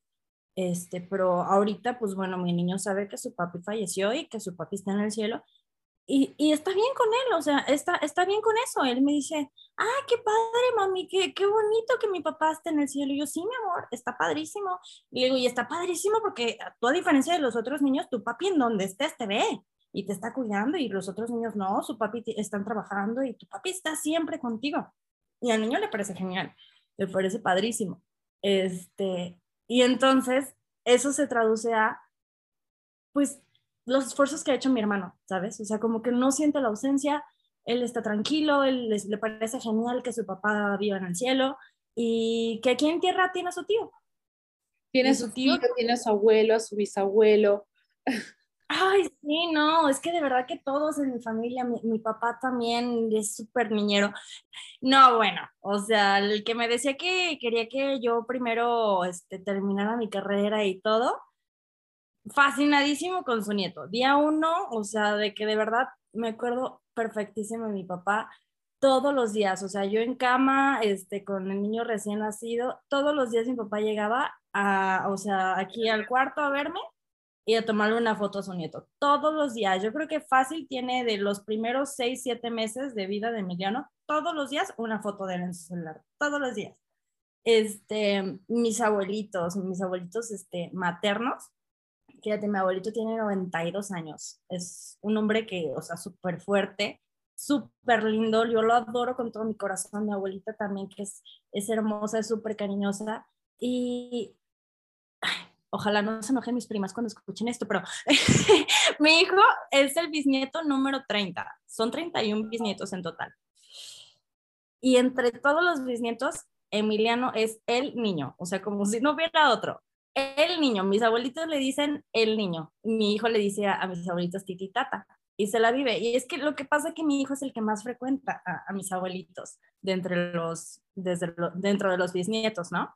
este, pero ahorita, pues bueno, mi niño sabe que su papi falleció y que su papi está en el cielo y, y, está bien con él, o sea, está, está bien con eso. Él me dice, ah, qué padre, mami, qué, qué bonito que mi papá esté en el cielo. Y yo, sí, mi amor, está padrísimo. Y digo, y está padrísimo porque tú, a diferencia de los otros niños, tu papi en donde estés te ve y te está cuidando y los otros niños no, su papi están trabajando y tu papi está siempre contigo. Y al niño le parece genial, le parece padrísimo. Este, y entonces eso se traduce a, pues, los esfuerzos que ha hecho mi hermano, ¿sabes? O sea, como que no siente la ausencia, él está tranquilo, él le parece genial que su papá viva en el cielo y que aquí en tierra tiene a su tío. Tiene a su tío, tiene a su abuelo, a su bisabuelo. Ay, sí, no, es que de verdad que todos en mi familia, mi, papá también es súper niñero. No, bueno, o sea, el que me decía que quería que yo primero este, terminara mi carrera y todo, fascinadísimo con su nieto. Día uno, o sea, de que de verdad me acuerdo perfectísimo de mi papá todos los días, o sea, yo en cama, este, con el niño recién nacido, todos los días mi papá llegaba a, o sea, aquí al cuarto a verme y a tomarle una foto a su nieto todos los días. Yo creo que fácil tiene de los primeros seis, siete meses de vida de Emiliano, todos los días una foto de él en su celular, todos los días. Este, mis abuelitos, mis abuelitos este, maternos, fíjate, mi abuelito tiene 92 años, es un hombre que, o sea, súper fuerte, súper lindo, yo lo adoro con todo mi corazón, mi abuelita también, que es, es hermosa, es súper cariñosa, y ojalá no se enojen mis primas cuando escuchen esto, pero mi hijo es el bisnieto número 30. Son 31 bisnietos en total. Y entre todos los bisnietos, Emiliano es el niño, o sea, como si no hubiera otro. El niño, mis abuelitos le dicen el niño, mi hijo le dice a, mis abuelitos titi tata y se la vive. Y es que lo que pasa es que mi hijo es el que más frecuenta a, mis abuelitos de entre los, desde dentro de los bisnietos, ¿no?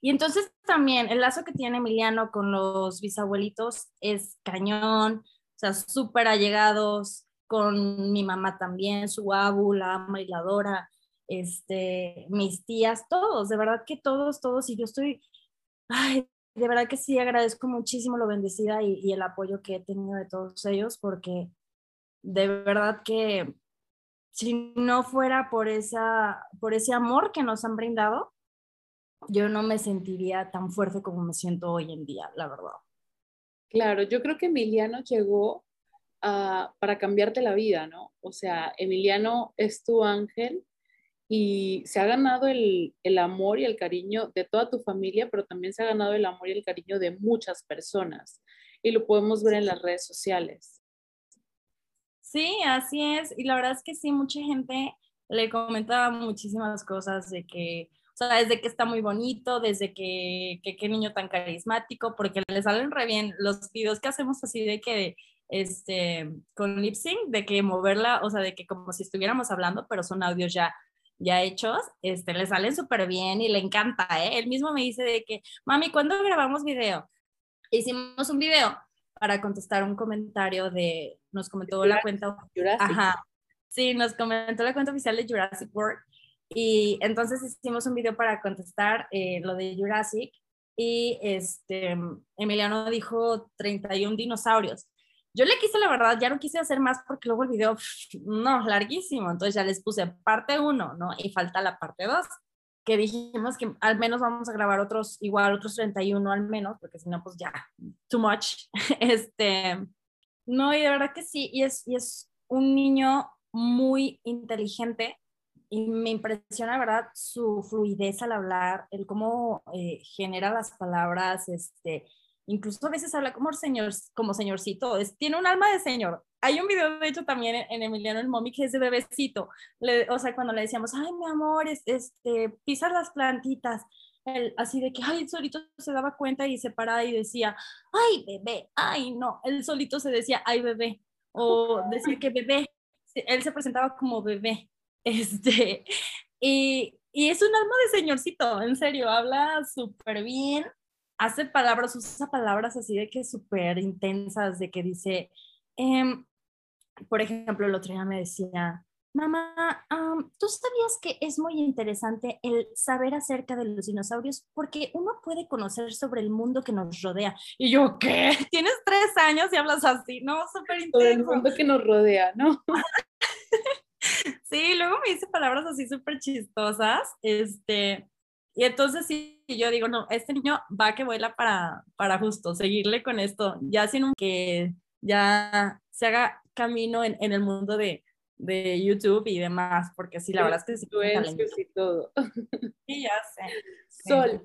Y entonces también el lazo que tiene Emiliano con los bisabuelitos es cañón, o sea, súper allegados, con mi mamá también, su abu, la ama y la adora, este, mis tías, todos, de verdad que todos, todos, y yo estoy, ay, de verdad que sí agradezco muchísimo lo bendecida y, el apoyo que he tenido de todos ellos, porque de verdad que si no fuera por, esa, por ese amor que nos han brindado, yo no me sentiría tan fuerte como me siento hoy en día, la verdad. Claro, yo creo que Emiliano llegó para cambiarte la vida, ¿no? O sea, Emiliano es tu ángel y se ha ganado el, el, amor y el cariño de toda tu familia, pero también se ha ganado el amor y el cariño de muchas personas. Y lo podemos ver en las redes sociales. Sí, así es. Y la verdad es que sí, mucha gente le comentaba muchísimas cosas de que, o sea, desde que está muy bonito, desde que qué niño tan carismático, porque le salen re bien los videos que hacemos así de que, este, con lip sync, de que moverla, o sea, de que como si estuviéramos hablando, pero son audios ya ya hechos, este, le salen súper bien y le encanta, ¿eh? Él mismo me dice de que, mami, ¿cuándo grabamos video? Hicimos un video para contestar un comentario de, nos comentó la cuenta, ajá, sí, nos comentó la cuenta oficial de Jurassic World y entonces hicimos un video para contestar eh, lo de Jurassic y este, Emiliano dijo 31 dinosaurios. Yo le quise, la verdad, ya no quise hacer más porque luego el video, no, larguísimo. Entonces ya les puse parte 1, ¿no? Y falta la parte 2, que dijimos que al menos vamos a grabar otros, igual otros 31 al menos, porque si no, pues ya, too much. Este, no, y de verdad que sí, y es, y es un niño muy inteligente, y me impresiona, ¿verdad? Su fluidez al hablar, el cómo eh, genera las palabras, este, incluso a veces habla como señor, como señorcito, es, tiene un alma de señor. Hay un video, de hecho, también en, Emiliano el Momi, que es de bebecito, o sea, cuando le decíamos, ay, mi amor, este, pisar las plantitas, así de que, ay, el solito se daba cuenta y se paraba y decía, ay, bebé, ay, no, él solito se decía, ay, bebé, o decía que bebé, él se presentaba como bebé, este, y, y es un alma de señorcito, en serio, habla súper bien, hace palabras, usa palabras así de que súper intensas, de que dice, em, por ejemplo, el otro día me decía, mamá, ¿tú sabías que es muy interesante el saber acerca de los dinosaurios? Porque uno puede conocer sobre el mundo que nos rodea. Y yo, ¿qué? Tienes tres años y hablas así, ¿no? Súper intenso. Sobre el mundo que nos rodea, ¿no? Sí, luego me dice palabras así súper chistosas, este, y entonces sí, yo digo, no, este niño va que vuela para, para justo seguirle con esto, ya sin que ya se haga camino en, en el mundo de, de, YouTube y demás, porque sí, la verdad es que sí. y todo. Sí, ya sé. Sol,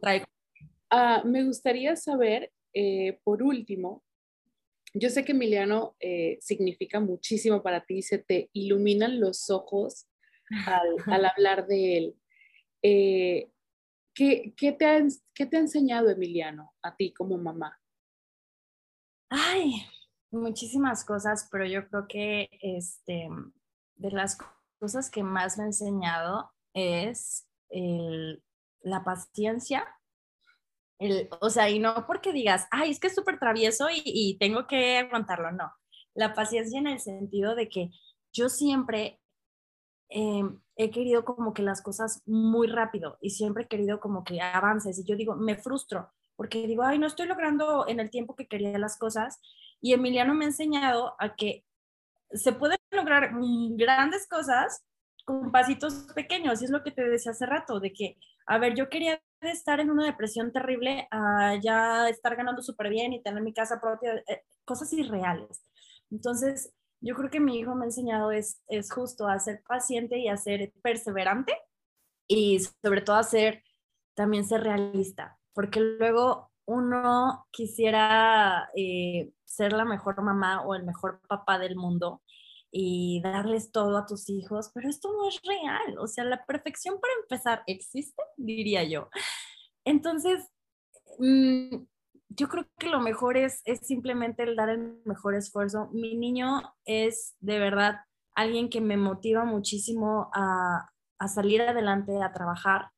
uh, me gustaría saber, eh, por último, yo sé que Emiliano eh, significa muchísimo para ti, se te iluminan los ojos al, al hablar de él. Eh, ¿qué, te ha, ¿Qué te ha enseñado Emiliano a ti como mamá? Ay, muchísimas cosas, pero yo creo que este, de las cosas que más me ha enseñado es la paciencia. El, o sea, y no porque digas, ay, es que es súper travieso y, tengo que aguantarlo, no. La paciencia en el sentido de que yo siempre em, he querido como que las cosas muy rápido y siempre he querido como que avances y yo digo, me frustro porque digo, ay, no estoy logrando en el tiempo que quería las cosas y Emiliano me ha enseñado a que se pueden lograr grandes cosas con pasitos pequeños. Y es lo que te decía hace rato, de que, a ver, yo quería estar en una depresión terrible a ya estar ganando súper bien y tener mi casa propia, eh, cosas irreales. Entonces, yo creo que mi hijo me ha enseñado es, es justo a ser paciente y a ser perseverante y sobre todo a ser, también ser realista, porque luego uno quisiera eh, ser la mejor mamá o el mejor papá del mundo y darles todo a tus hijos, pero esto no es real. O sea, la perfección para empezar existe, diría yo. Entonces, mm, yo creo que lo mejor es, es simplemente el dar el mejor esfuerzo. Mi niño es de verdad alguien que me motiva muchísimo a, a salir adelante, a trabajar,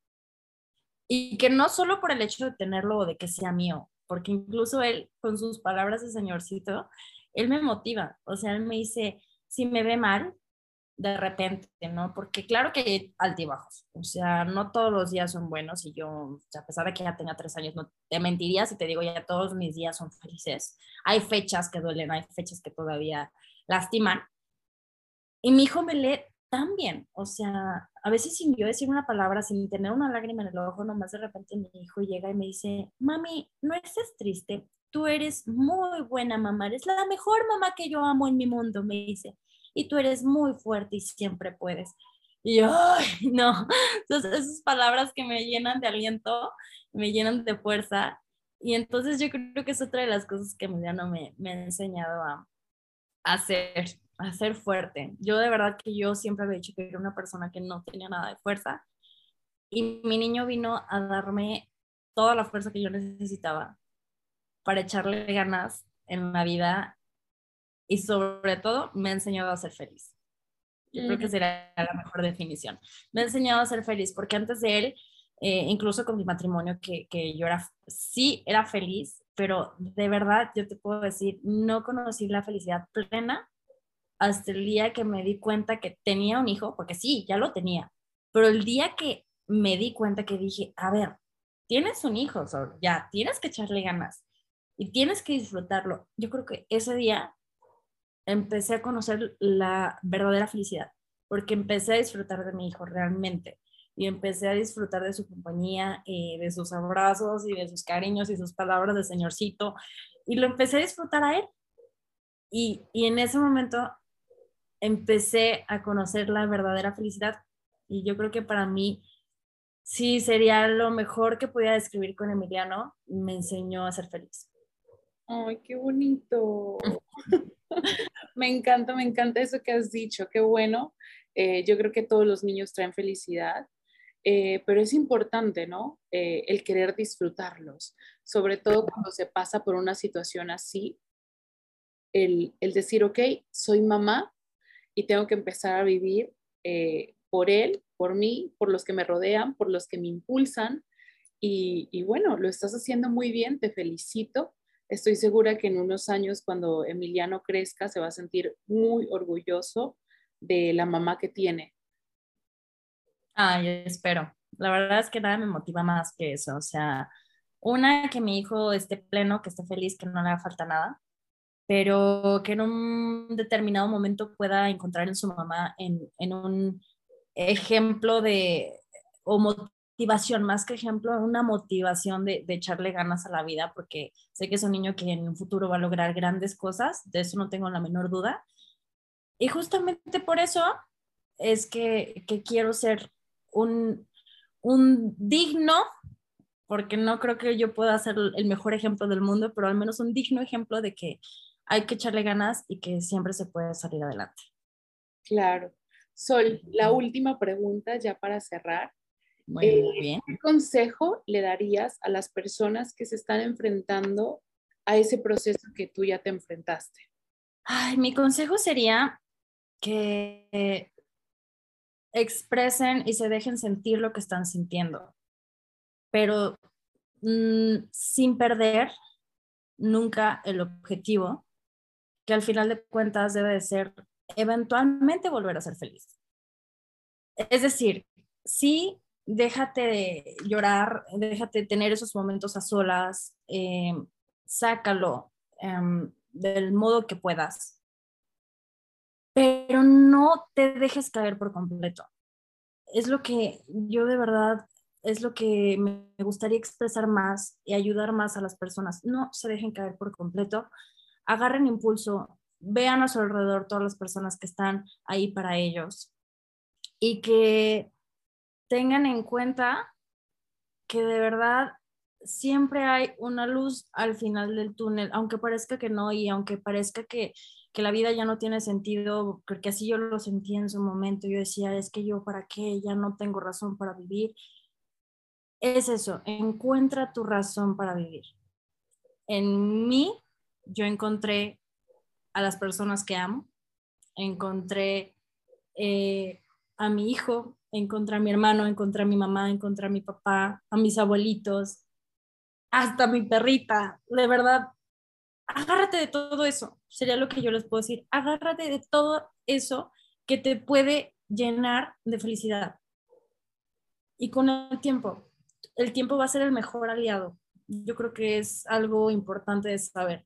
y que no solo por el hecho de tenerlo o de que sea mío, porque incluso él, con sus palabras de señorcito, él me motiva, o sea, él me dice, si me ve mal, de repente, ¿no? Porque claro que hay altibajos, o sea, no todos los días son buenos y yo, a pesar de que ya tenga tres años, no te mentiría si te digo ya todos mis días son felices. Hay fechas que duelen, hay fechas que todavía lastiman. Y mi hijo me lee tan bien, o sea, a veces sin yo decir una palabra, sin tener una lágrima en el ojo, nomás de repente mi hijo llega y me dice, mami, no estés triste, tú eres muy buena mamá, eres la mejor mamá que yo amo en mi mundo, me dice, y tú eres muy fuerte y siempre puedes. Y yo, no, entonces, esas palabras que me llenan de aliento, me llenan de fuerza. Y entonces yo creo que es otra de las cosas que Emiliano me, me ha enseñado a, a hacer a ser fuerte. Yo de verdad que yo siempre había dicho que era una persona que no tenía nada de fuerza y mi niño vino a darme toda la fuerza que yo necesitaba para echarle ganas en la vida y sobre todo me ha enseñado a ser feliz. Yo creo que sería la mejor definición. Me ha enseñado a ser feliz porque antes de él, eh, incluso con mi matrimonio, que, que yo era, sí era feliz, pero de verdad yo te puedo decir, no conocí la felicidad plena hasta el día que me di cuenta que tenía un hijo, porque sí, ya lo tenía, pero el día que me di cuenta que dije, a ver, tienes un hijo, ya tienes que echarle ganas y tienes que disfrutarlo. Yo creo que ese día empecé a conocer la verdadera felicidad, porque empecé a disfrutar de mi hijo realmente y empecé a disfrutar de su compañía, y de sus abrazos y de sus cariños y sus palabras de señorcito y lo empecé a disfrutar a él. Y, y en ese momento empecé a conocer la verdadera felicidad. Y yo creo que para mí sí sería lo mejor que podía describir con Emiliano. Me enseñó a ser feliz. Ay, qué bonito. me encanta, me encanta eso que has dicho. Qué bueno. Eh, yo creo que todos los niños traen felicidad. Eh, pero es importante, ¿no? Eh, el querer disfrutarlos, sobre todo cuando se pasa por una situación así, el, el decir, ok, soy mamá, y tengo que empezar a vivir por él, por mí, por los que me rodean, por los que me impulsan. Y, bueno, lo estás haciendo muy bien, te felicito. Estoy segura que en unos años, cuando Emiliano crezca, se va a sentir muy orgulloso de la mamá que tiene. Ay, espero. La verdad es que nada me motiva más que eso. O sea, una, que mi hijo esté pleno, que esté feliz, que no le haga falta nada pero que en un determinado momento pueda encontrar en su mamá en, un ejemplo de, o motivación, más que ejemplo, una motivación de, de, echarle ganas a la vida, porque sé que es un niño que en un futuro va a lograr grandes cosas, de eso no tengo la menor duda. Y justamente por eso es que, que quiero ser un, un digno porque no creo que yo pueda ser el mejor ejemplo del mundo, pero al menos un digno ejemplo de que hay que echarle ganas y que siempre se puede salir adelante. Claro. Sol, la última pregunta ya para cerrar. Muy eh, bien. ¿Qué consejo le darías a las personas que se están enfrentando a ese proceso que tú ya te enfrentaste? Ay, mi consejo sería que expresen y se dejen sentir lo que están sintiendo, pero mm, sin perder nunca el objetivo, que al final de cuentas debe de ser eventualmente volver a ser feliz. Es decir, sí, déjate de llorar, déjate tener esos momentos a solas, eh, sácalo em, del modo que puedas, pero no te dejes caer por completo. Es lo que yo de verdad, es lo que me gustaría expresar más y ayudar más a las personas. No se dejen caer por completo, agarren impulso, vean a su alrededor todas las personas que están ahí para ellos y que tengan en cuenta que de verdad siempre hay una luz al final del túnel, aunque parezca que no y aunque parezca que, la vida ya no tiene sentido, porque así yo lo sentí en su momento, yo decía, es que yo para qué, ya no tengo razón para vivir. Es eso, encuentra tu razón para vivir. En mí, yo encontré a las personas que amo, encontré eh, a mi hijo, encontré a mi hermano, encontré a mi mamá, encontré a mi papá, a mis abuelitos, hasta mi perrita, de verdad, agárrate de todo eso, sería lo que yo les puedo decir, agárrate de todo eso que te puede llenar de felicidad. Y con el tiempo, el tiempo va a ser el mejor aliado. Yo creo que es algo importante de saber.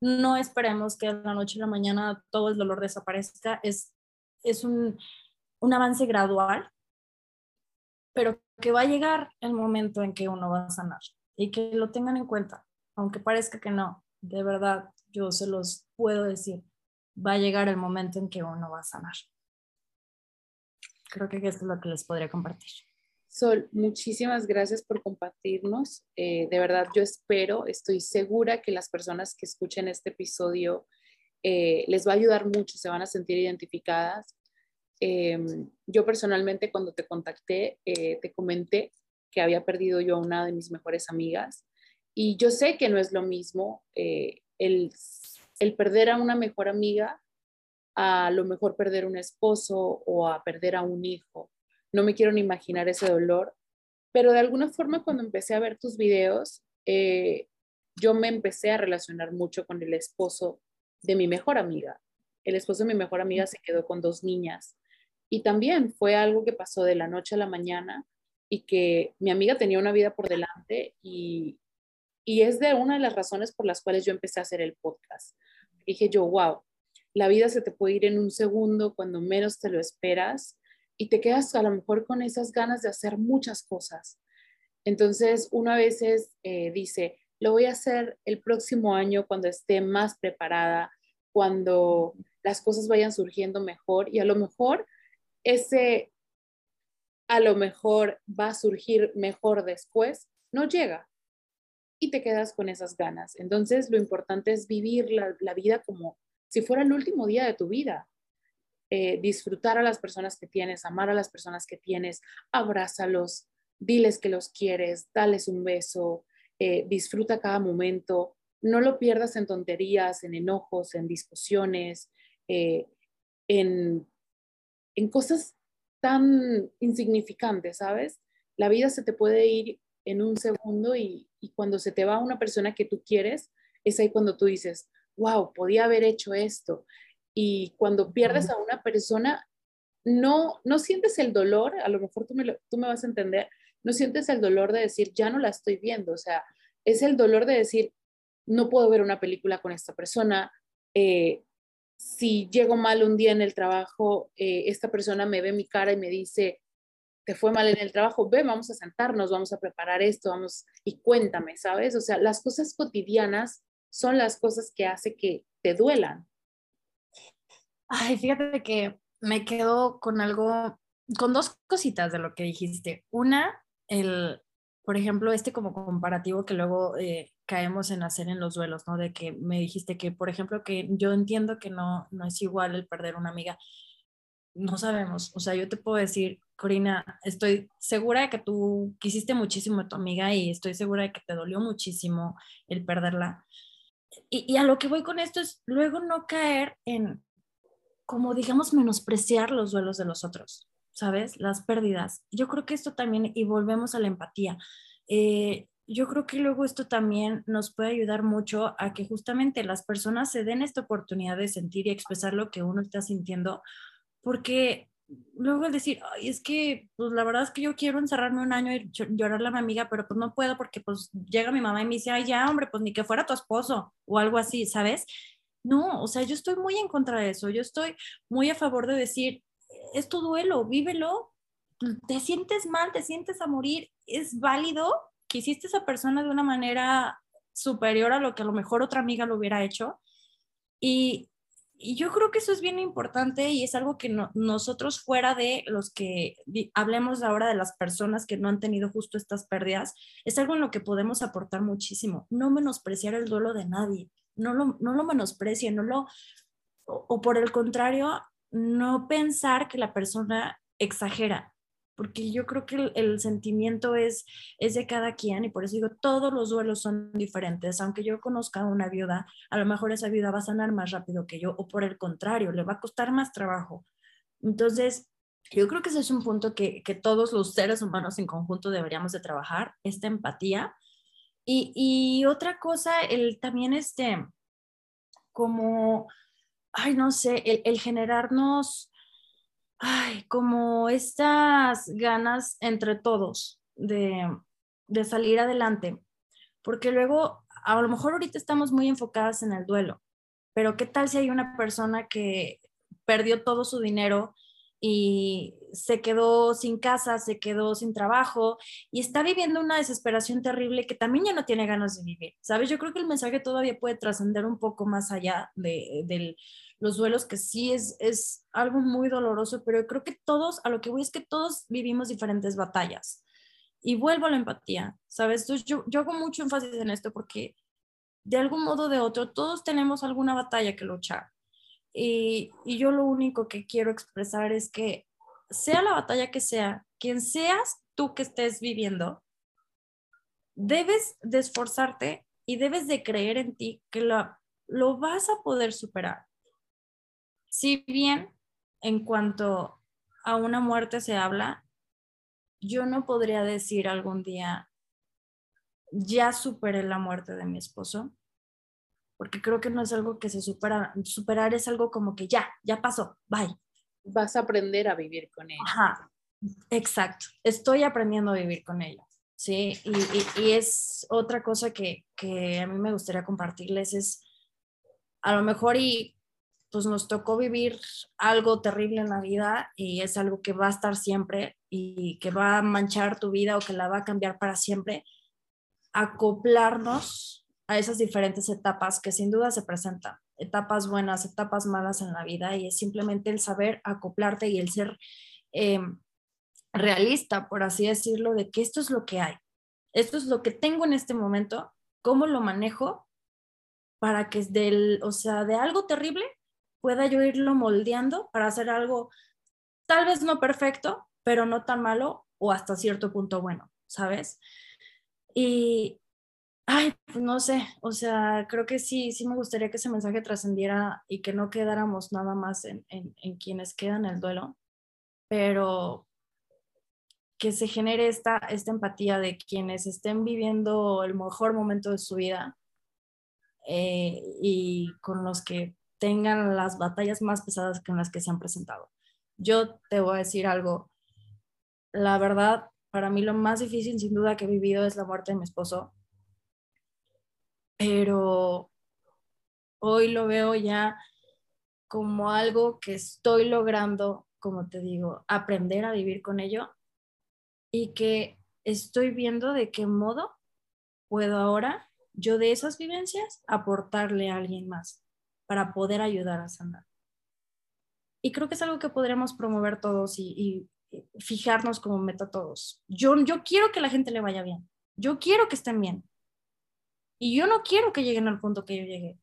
No esperemos que a la noche y la mañana todo el dolor desaparezca. Es, es un, un avance gradual, pero que va a llegar el momento en que uno va a sanar y que lo tengan en cuenta, aunque parezca que no, de verdad, yo se los puedo decir, va a llegar el momento en que uno va a sanar. Creo que esto es lo que les podría compartir. Sol, muchísimas gracias por compartirnos. Eh, de verdad, yo espero, estoy segura que las personas que escuchen este episodio eh, les va a ayudar mucho, se van a sentir identificadas. Em, yo personalmente cuando te contacté, eh, te comenté que había perdido yo a una de mis mejores amigas. Y yo sé que no es lo mismo eh, el, el perder a una mejor amiga a lo mejor perder un esposo o a perder a un hijo. No me quiero ni imaginar ese dolor, pero de alguna forma cuando empecé a ver tus videos, eh, yo me empecé a relacionar mucho con el esposo de mi mejor amiga. El esposo de mi mejor amiga se quedó con dos niñas y también fue algo que pasó de la noche a la mañana y que mi amiga tenía una vida por delante y, y es de una de las razones por las cuales yo empecé a hacer el podcast. Dije yo, wow, la vida se te puede ir en un segundo cuando menos te lo esperas y te quedas a lo mejor con esas ganas de hacer muchas cosas. Entonces, uno a veces eh, dice, lo voy a hacer el próximo año cuando esté más preparada, cuando las cosas vayan surgiendo mejor y a lo mejor ese a lo mejor va a surgir mejor después, no llega y te quedas con esas ganas. Entonces, lo importante es vivir la, vida como si fuera el último día de tu vida. Eh, disfrutar a las personas que tienes, amar a las personas que tienes, abrázalos, diles que los quieres, dales un beso, eh, disfruta cada momento, no lo pierdas en tonterías, en enojos, en discusiones, eh, en, en cosas tan insignificante, ¿sabes? La vida se te puede ir en un segundo y, cuando se te va una persona que tú quieres, es ahí cuando tú dices, wow, podía haber hecho esto. Y cuando pierdes a una persona, no, no sientes el dolor, a lo mejor tú me, tú me vas a entender, no sientes el dolor de decir, ya no la estoy viendo, o sea, es el dolor de decir, no puedo ver una película con esta persona, eh, si llego mal un día en el trabajo, eh, esta persona me ve mi cara y me dice, te fue mal en el trabajo, ve, vamos a sentarnos, vamos a preparar esto, vamos y cuéntame, ¿sabes? O sea, las cosas cotidianas son las cosas que hace que te duelan. Ay, fíjate que me quedo con algo, con dos cositas de lo que dijiste. Una, el, por ejemplo, este como comparativo que luego eh, caemos en hacer en los duelos, ¿no? De que me dijiste que, por ejemplo, que yo entiendo que no, no es igual el perder una amiga. No sabemos, o sea, yo te puedo decir, Corina, estoy segura de que tú quisiste muchísimo a tu amiga y estoy segura de que te dolió muchísimo el perderla. y, a lo que voy con esto es luego no caer en, como digamos, menospreciar los duelos de los otros, ¿sabes? Las pérdidas. Yo creo que esto también, y volvemos a la empatía. Eh, yo creo que luego esto también nos puede ayudar mucho a que justamente las personas se den esta oportunidad de sentir y expresar lo que uno está sintiendo, porque luego el decir, Ay, es que, pues la verdad es que yo quiero encerrarme un año y llorarle a mi amiga, pero pues no puedo porque pues llega mi mamá y me dice, ay, ya, hombre, pues ni que fuera tu esposo o algo así, ¿sabes? No, o sea, yo estoy muy en contra de eso, yo estoy muy a favor de decir, es tu duelo, vívelo, te sientes mal, te sientes a morir, es válido que hiciste esa persona de una manera superior a lo que a lo mejor otra amiga lo hubiera hecho. Y, y yo creo que eso es bien importante y es algo que nosotros fuera de los que hablemos ahora de las personas que no han tenido justo estas pérdidas, es algo en lo que podemos aportar muchísimo. No menospreciar el duelo de nadie, no lo, no lo menosprecien, no lo, o por el contrario, no pensar que la persona exagera porque yo creo que el, sentimiento es, es de cada quien y por eso digo, todos los duelos son diferentes. Aunque yo conozca a una viuda, a lo mejor esa viuda va a sanar más rápido que yo o por el contrario, le va a costar más trabajo. Entonces, yo creo que ese es un punto que, que todos los seres humanos en conjunto deberíamos de trabajar, esta empatía. Y, y otra cosa, el también este, como, ay, no sé, el, el generarnos ay, como estas ganas entre todos de, de salir adelante, porque luego a lo mejor ahorita estamos muy enfocadas en el duelo, pero ¿qué tal si hay una persona que perdió todo su dinero y se quedó sin casa, se quedó sin trabajo y está viviendo una desesperación terrible que también ya no tiene ganas de vivir? ¿Sabes? Yo creo que el mensaje todavía puede trascender un poco más allá de, del los duelos, que sí es, es algo muy doloroso, pero creo que todos, a lo que voy es que todos vivimos diferentes batallas. Y vuelvo a la empatía, ¿sabes? Entonces yo, yo hago mucho énfasis en esto porque de algún modo o de otro todos tenemos alguna batalla que luchar. Y, yo lo único que quiero expresar es que sea la batalla que sea, quien seas tú que estés viviendo, debes de esforzarte y debes de creer en ti que lo, lo vas a poder superar. Si bien en cuanto a una muerte se habla, yo no podría decir algún día, ya superé la muerte de mi esposo, porque creo que no es algo que se supera, superar es algo como que ya, ya pasó, bye. Vas a aprender a vivir con ella. Ajá, exacto, estoy aprendiendo a vivir con ella, ¿sí? Y, y es otra cosa que, que a mí me gustaría compartirles, es a lo mejor y pues nos tocó vivir algo terrible en la vida y es algo que va a estar siempre y que va a manchar tu vida o que la va a cambiar para siempre, acoplarnos a esas diferentes etapas que sin duda se presentan, etapas buenas, etapas malas en la vida y es simplemente el saber acoplarte y el ser eh, realista, por así decirlo, de que esto es lo que hay, esto es lo que tengo en este momento, cómo lo manejo para que del, o sea, de algo terrible pueda yo irlo moldeando para hacer algo tal vez no perfecto, pero no tan malo o hasta cierto punto bueno, ¿sabes? Y, ay, pues no sé, o sea, creo que sí, sí me gustaría que ese mensaje trascendiera y que no quedáramos nada más en, en, en quienes quedan el duelo, pero que se genere esta, esta empatía de quienes estén viviendo el mejor momento de su vida eh, y con los que tengan las batallas más pesadas en las que se han presentado. Yo te voy a decir algo, la verdad, para mí lo más difícil sin duda que he vivido es la muerte de mi esposo, pero hoy lo veo ya como algo que estoy logrando, como te digo, aprender a vivir con ello y que estoy viendo de qué modo puedo ahora yo de esas vivencias aportarle a alguien más para poder ayudar a sanar. Y creo que es algo que podremos promover todos y, fijarnos como meta todos. Yo, yo quiero que la gente le vaya bien. Yo quiero que estén bien. Y yo no quiero que lleguen al punto que yo llegué.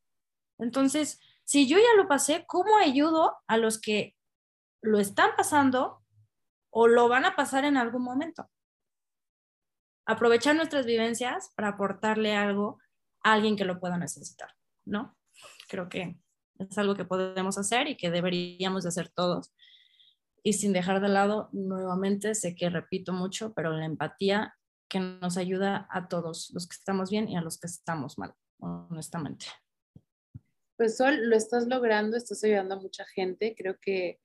Entonces, si yo ya lo pasé, ¿cómo ayudo a los que lo están pasando o lo van a pasar en algún momento? Aprovechar nuestras vivencias para aportarle algo a alguien que lo pueda necesitar. ¿no? Creo que es algo que podemos hacer y que deberíamos de hacer todos. Y sin dejar de lado, nuevamente, sé que repito mucho, pero la empatía que nos ayuda a todos, los que estamos bien y a los que estamos mal, honestamente. Pues Sol, lo estás logrando, estás ayudando a mucha gente, creo que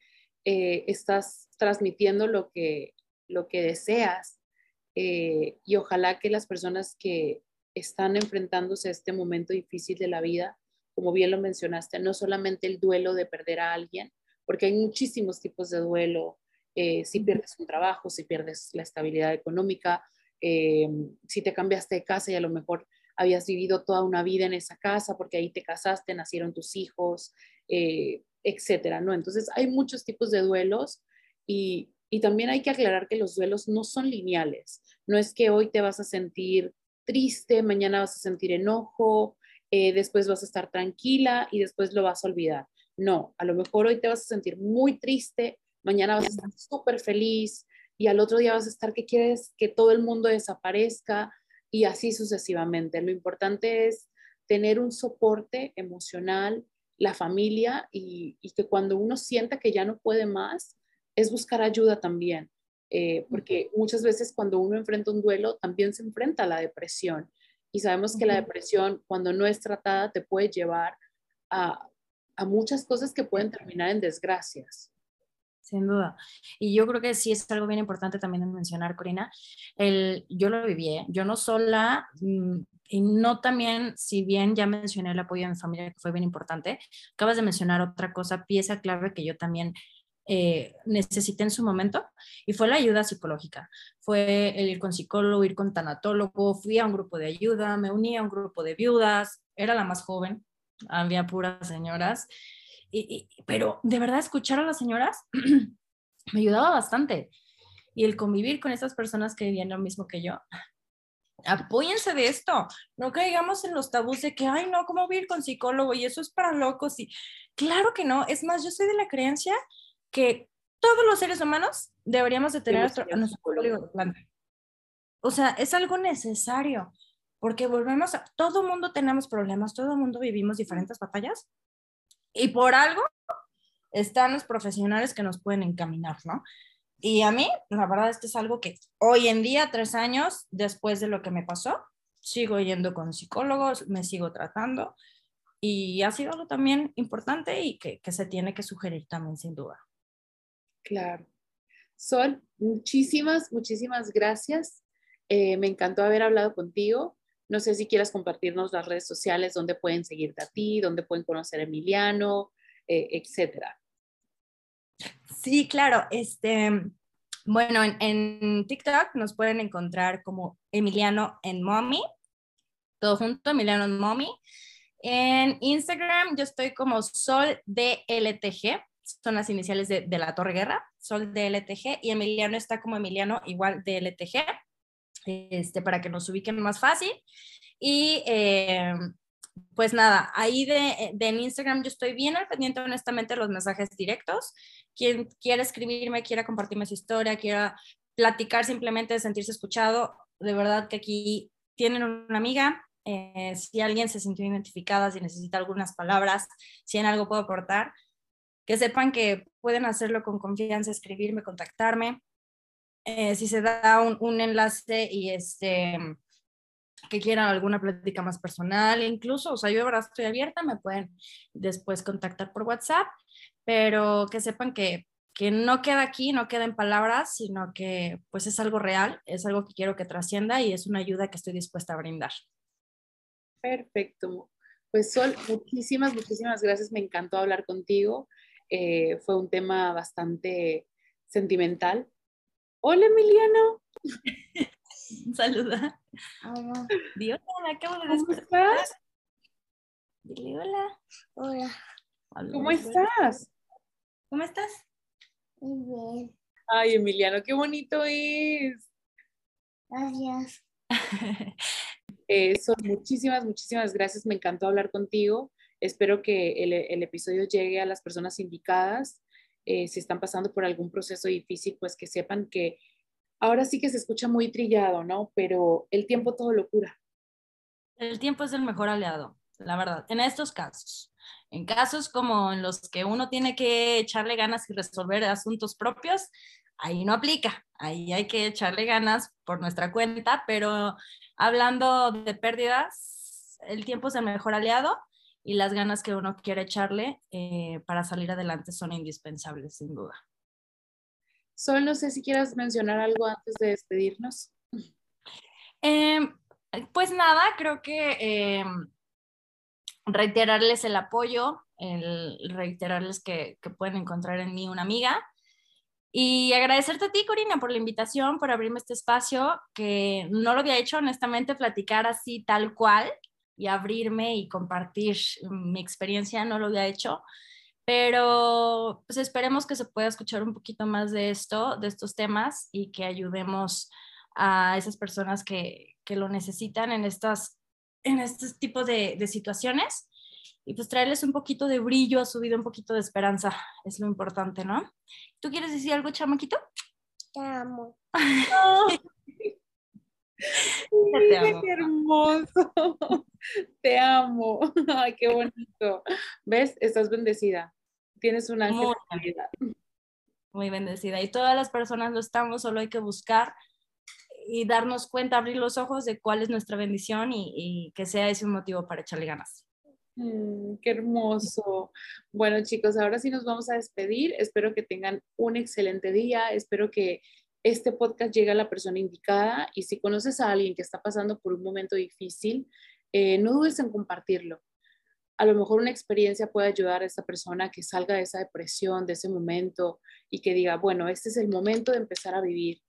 eh, estás transmitiendo lo que, lo que deseas eh, y ojalá que las personas que están enfrentándose a este momento difícil de la vida, como bien lo mencionaste, no solamente el duelo de perder a alguien, porque hay muchísimos tipos de duelo, eh, si pierdes un trabajo, si pierdes la estabilidad económica, eh, si te cambiaste de casa y a lo mejor habías vivido toda una vida en esa casa porque ahí te casaste, nacieron tus hijos, eh, etcétera, ¿no? Entonces hay muchos tipos de duelos y, y también hay que aclarar que los duelos no son lineales. No es que hoy te vas a sentir triste, mañana vas a sentir enojo, eh, después vas a estar tranquila y después lo vas a olvidar. No, a lo mejor hoy te vas a sentir muy triste, mañana vas a estar súper feliz y al otro día vas a estar que quieres que todo el mundo desaparezca y así sucesivamente. Lo importante es tener un soporte emocional, la familia y, que cuando uno sienta que ya no puede más, es buscar ayuda también. Eh, porque muchas veces cuando uno enfrenta un duelo, también se enfrenta a la depresión. Y sabemos que la depresión, cuando no es tratada, te puede llevar a, a muchas cosas que pueden terminar en desgracias. Sin duda. Y yo creo que sí es algo bien importante también de mencionar, Corina. El, yo lo viví, ¿eh? yo no sola, mm, y no también, si bien ya mencioné el apoyo de mi familia, que fue bien importante, acabas de mencionar otra cosa, pieza clave que yo también eh, necesité en su momento y fue la ayuda psicológica. Fue el ir con psicólogo, ir con tanatólogo, fui a un grupo de ayuda, me uní a un grupo de viudas, era la más joven, había puras señoras, y, pero de verdad escuchar a las señoras me ayudaba bastante. Y el convivir con esas personas que vivían lo mismo que yo, apóyense de esto, no caigamos en los tabús de que, ay, no, ¿cómo vivir con psicólogo? Y eso es para locos. Y claro que no, es más, yo soy de la creencia que todos los seres humanos deberíamos de tener a nuestro código de planta. O sea, es algo necesario, porque volvemos a, todo mundo tenemos problemas, todo mundo vivimos diferentes batallas, y por algo están los profesionales que nos pueden encaminar, ¿no? Y a mí, la verdad es que es algo que hoy en día, tres años después de lo que me pasó, sigo yendo con psicólogos, me sigo tratando y ha sido algo también importante y que, que se tiene que sugerir también sin duda. Claro. Sol, muchísimas, muchísimas gracias. Eh, me encantó haber hablado contigo. No sé si quieras compartirnos las redes sociales donde pueden seguirte a ti, donde pueden conocer a Emiliano, eh, etcétera. Sí, claro. Este, bueno, en, TikTok nos pueden encontrar como Emiliano en Mommy, todo junto, Emiliano en Mommy. En Instagram yo estoy como Sol DLTG, son las iniciales de, de, la Torre Guerra, Sol DLTG, y Emiliano está como Emiliano igual DLTG, este, para que nos ubiquen más fácil. Y eh, pues nada, ahí de, de, Instagram yo estoy bien al pendiente honestamente de los mensajes directos. Quien quiera escribirme, quiera compartirme su historia, quiera platicar simplemente, sentirse escuchado, de verdad que aquí tienen una amiga. Eh, si alguien se sintió identificada, si necesita algunas palabras, si en algo puedo aportar, que sepan que pueden hacerlo con confianza, escribirme, contactarme. Eh, si se da un, un, enlace y este que quieran alguna plática más personal, incluso, o sea, yo ahora estoy abierta, me pueden después contactar por WhatsApp, pero que sepan que, que no queda aquí, no queda en palabras, sino que pues es algo real, es algo que quiero que trascienda y es una ayuda que estoy dispuesta a brindar. Perfecto. Pues Sol, muchísimas, muchísimas gracias. Me encantó hablar contigo. Eh, fue un tema bastante sentimental. Hola, Emiliano. Saluda. Hola. Dios, me acabo de ¿Cómo estás? Dile hola. Hola. ¿Cómo estás? ¿Cómo estás? Muy bien. Ay, Emiliano, qué bonito es. Gracias. Eh, Sol, muchísimas, muchísimas gracias. Me encantó hablar contigo. Espero que el, el episodio llegue a las personas indicadas. Eh, si están pasando por algún proceso difícil, pues que sepan que ahora sí que se escucha muy trillado, ¿no? Pero el tiempo todo lo cura. El tiempo es el mejor aliado. la verdad, en estos casos. En casos como en los que uno tiene que echarle ganas y resolver asuntos propios, ahí no aplica, ahí hay que echarle ganas por nuestra cuenta, pero hablando de pérdidas, el tiempo es el mejor aliado y las ganas que uno quiere echarle eh, para salir adelante son indispensables, sin duda. Sol, no sé si quieras mencionar algo antes de despedirnos. Em, pues nada, creo que em, reiterarles el apoyo, el reiterarles que, que, pueden encontrar en mí una amiga y agradecerte a ti, Corina, por la invitación, por abrirme este espacio, que no lo había hecho, honestamente, platicar así tal cual y abrirme y compartir mi experiencia, no lo había hecho, pero pues esperemos que se pueda escuchar un poquito más de esto, de estos temas y que ayudemos a esas personas que, que lo necesitan en estas en estos tipos de, de, situaciones y pues traerles un poquito de brillo a su vida, un poquito de esperanza, es lo importante, ¿no? ¿Tú quieres decir algo, chamaquito? Te amo. Te amo. Qué hermoso. Te amo. Ay, qué bonito. ¿Ves? Estás bendecida. Tienes una muy, muy bendecida. Y todas las personas lo estamos, solo hay que buscar y darnos cuenta, abrir los ojos de cuál es nuestra bendición y, y que sea ese un motivo para echarle ganas. Mm, qué hermoso. Bueno, chicos, ahora sí nos vamos a despedir. Espero que tengan un excelente día. Espero que este podcast llegue a la persona indicada y si conoces a alguien que está pasando por un momento difícil, eh, no dudes en compartirlo. A lo mejor una experiencia puede ayudar a esa persona a que salga de esa depresión, de ese momento y que diga, bueno, este es el momento de empezar a vivir.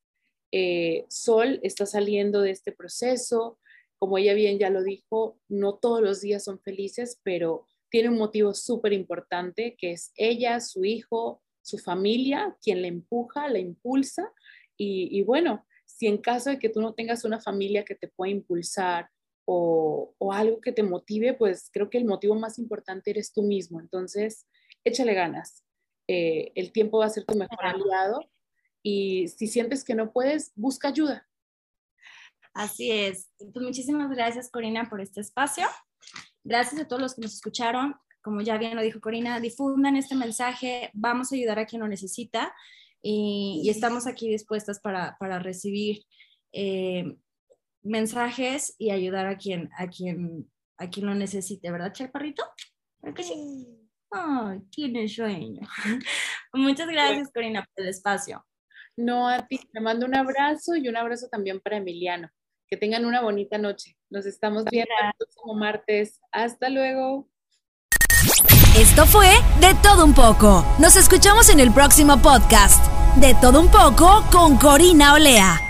Eh, Sol está saliendo de este proceso, como ella bien ya lo dijo, no todos los días son felices, pero tiene un motivo súper importante que es ella, su hijo, su familia, quien le empuja, le impulsa. Y, y bueno, si en caso de que tú no tengas una familia que te pueda impulsar o, o, algo que te motive, pues creo que el motivo más importante eres tú mismo. Entonces, échale ganas. Eh, el tiempo va a ser tu mejor aliado y si sientes que no puedes, busca ayuda. Así es. Pues muchísimas gracias, Corina, por este espacio. Gracias a todos los que nos escucharon. Como ya bien lo dijo Corina, difundan este mensaje. Vamos a ayudar a quien lo necesita y, y estamos aquí dispuestas para, para recibir eh, mensajes y ayudar a quien, a quien, a quien lo necesite, ¿verdad, Chaparrito? ¿Verdad que sí? Ay, tiene sueño. Muchas gracias, Corina, por el espacio. No, a ti te mando un abrazo y un abrazo también para Emiliano. Que tengan una bonita noche. Nos estamos viendo el próximo martes. Hasta luego. Esto fue De Todo Un poco. Nos escuchamos en el próximo podcast. De Todo Un poco con Corina Olea.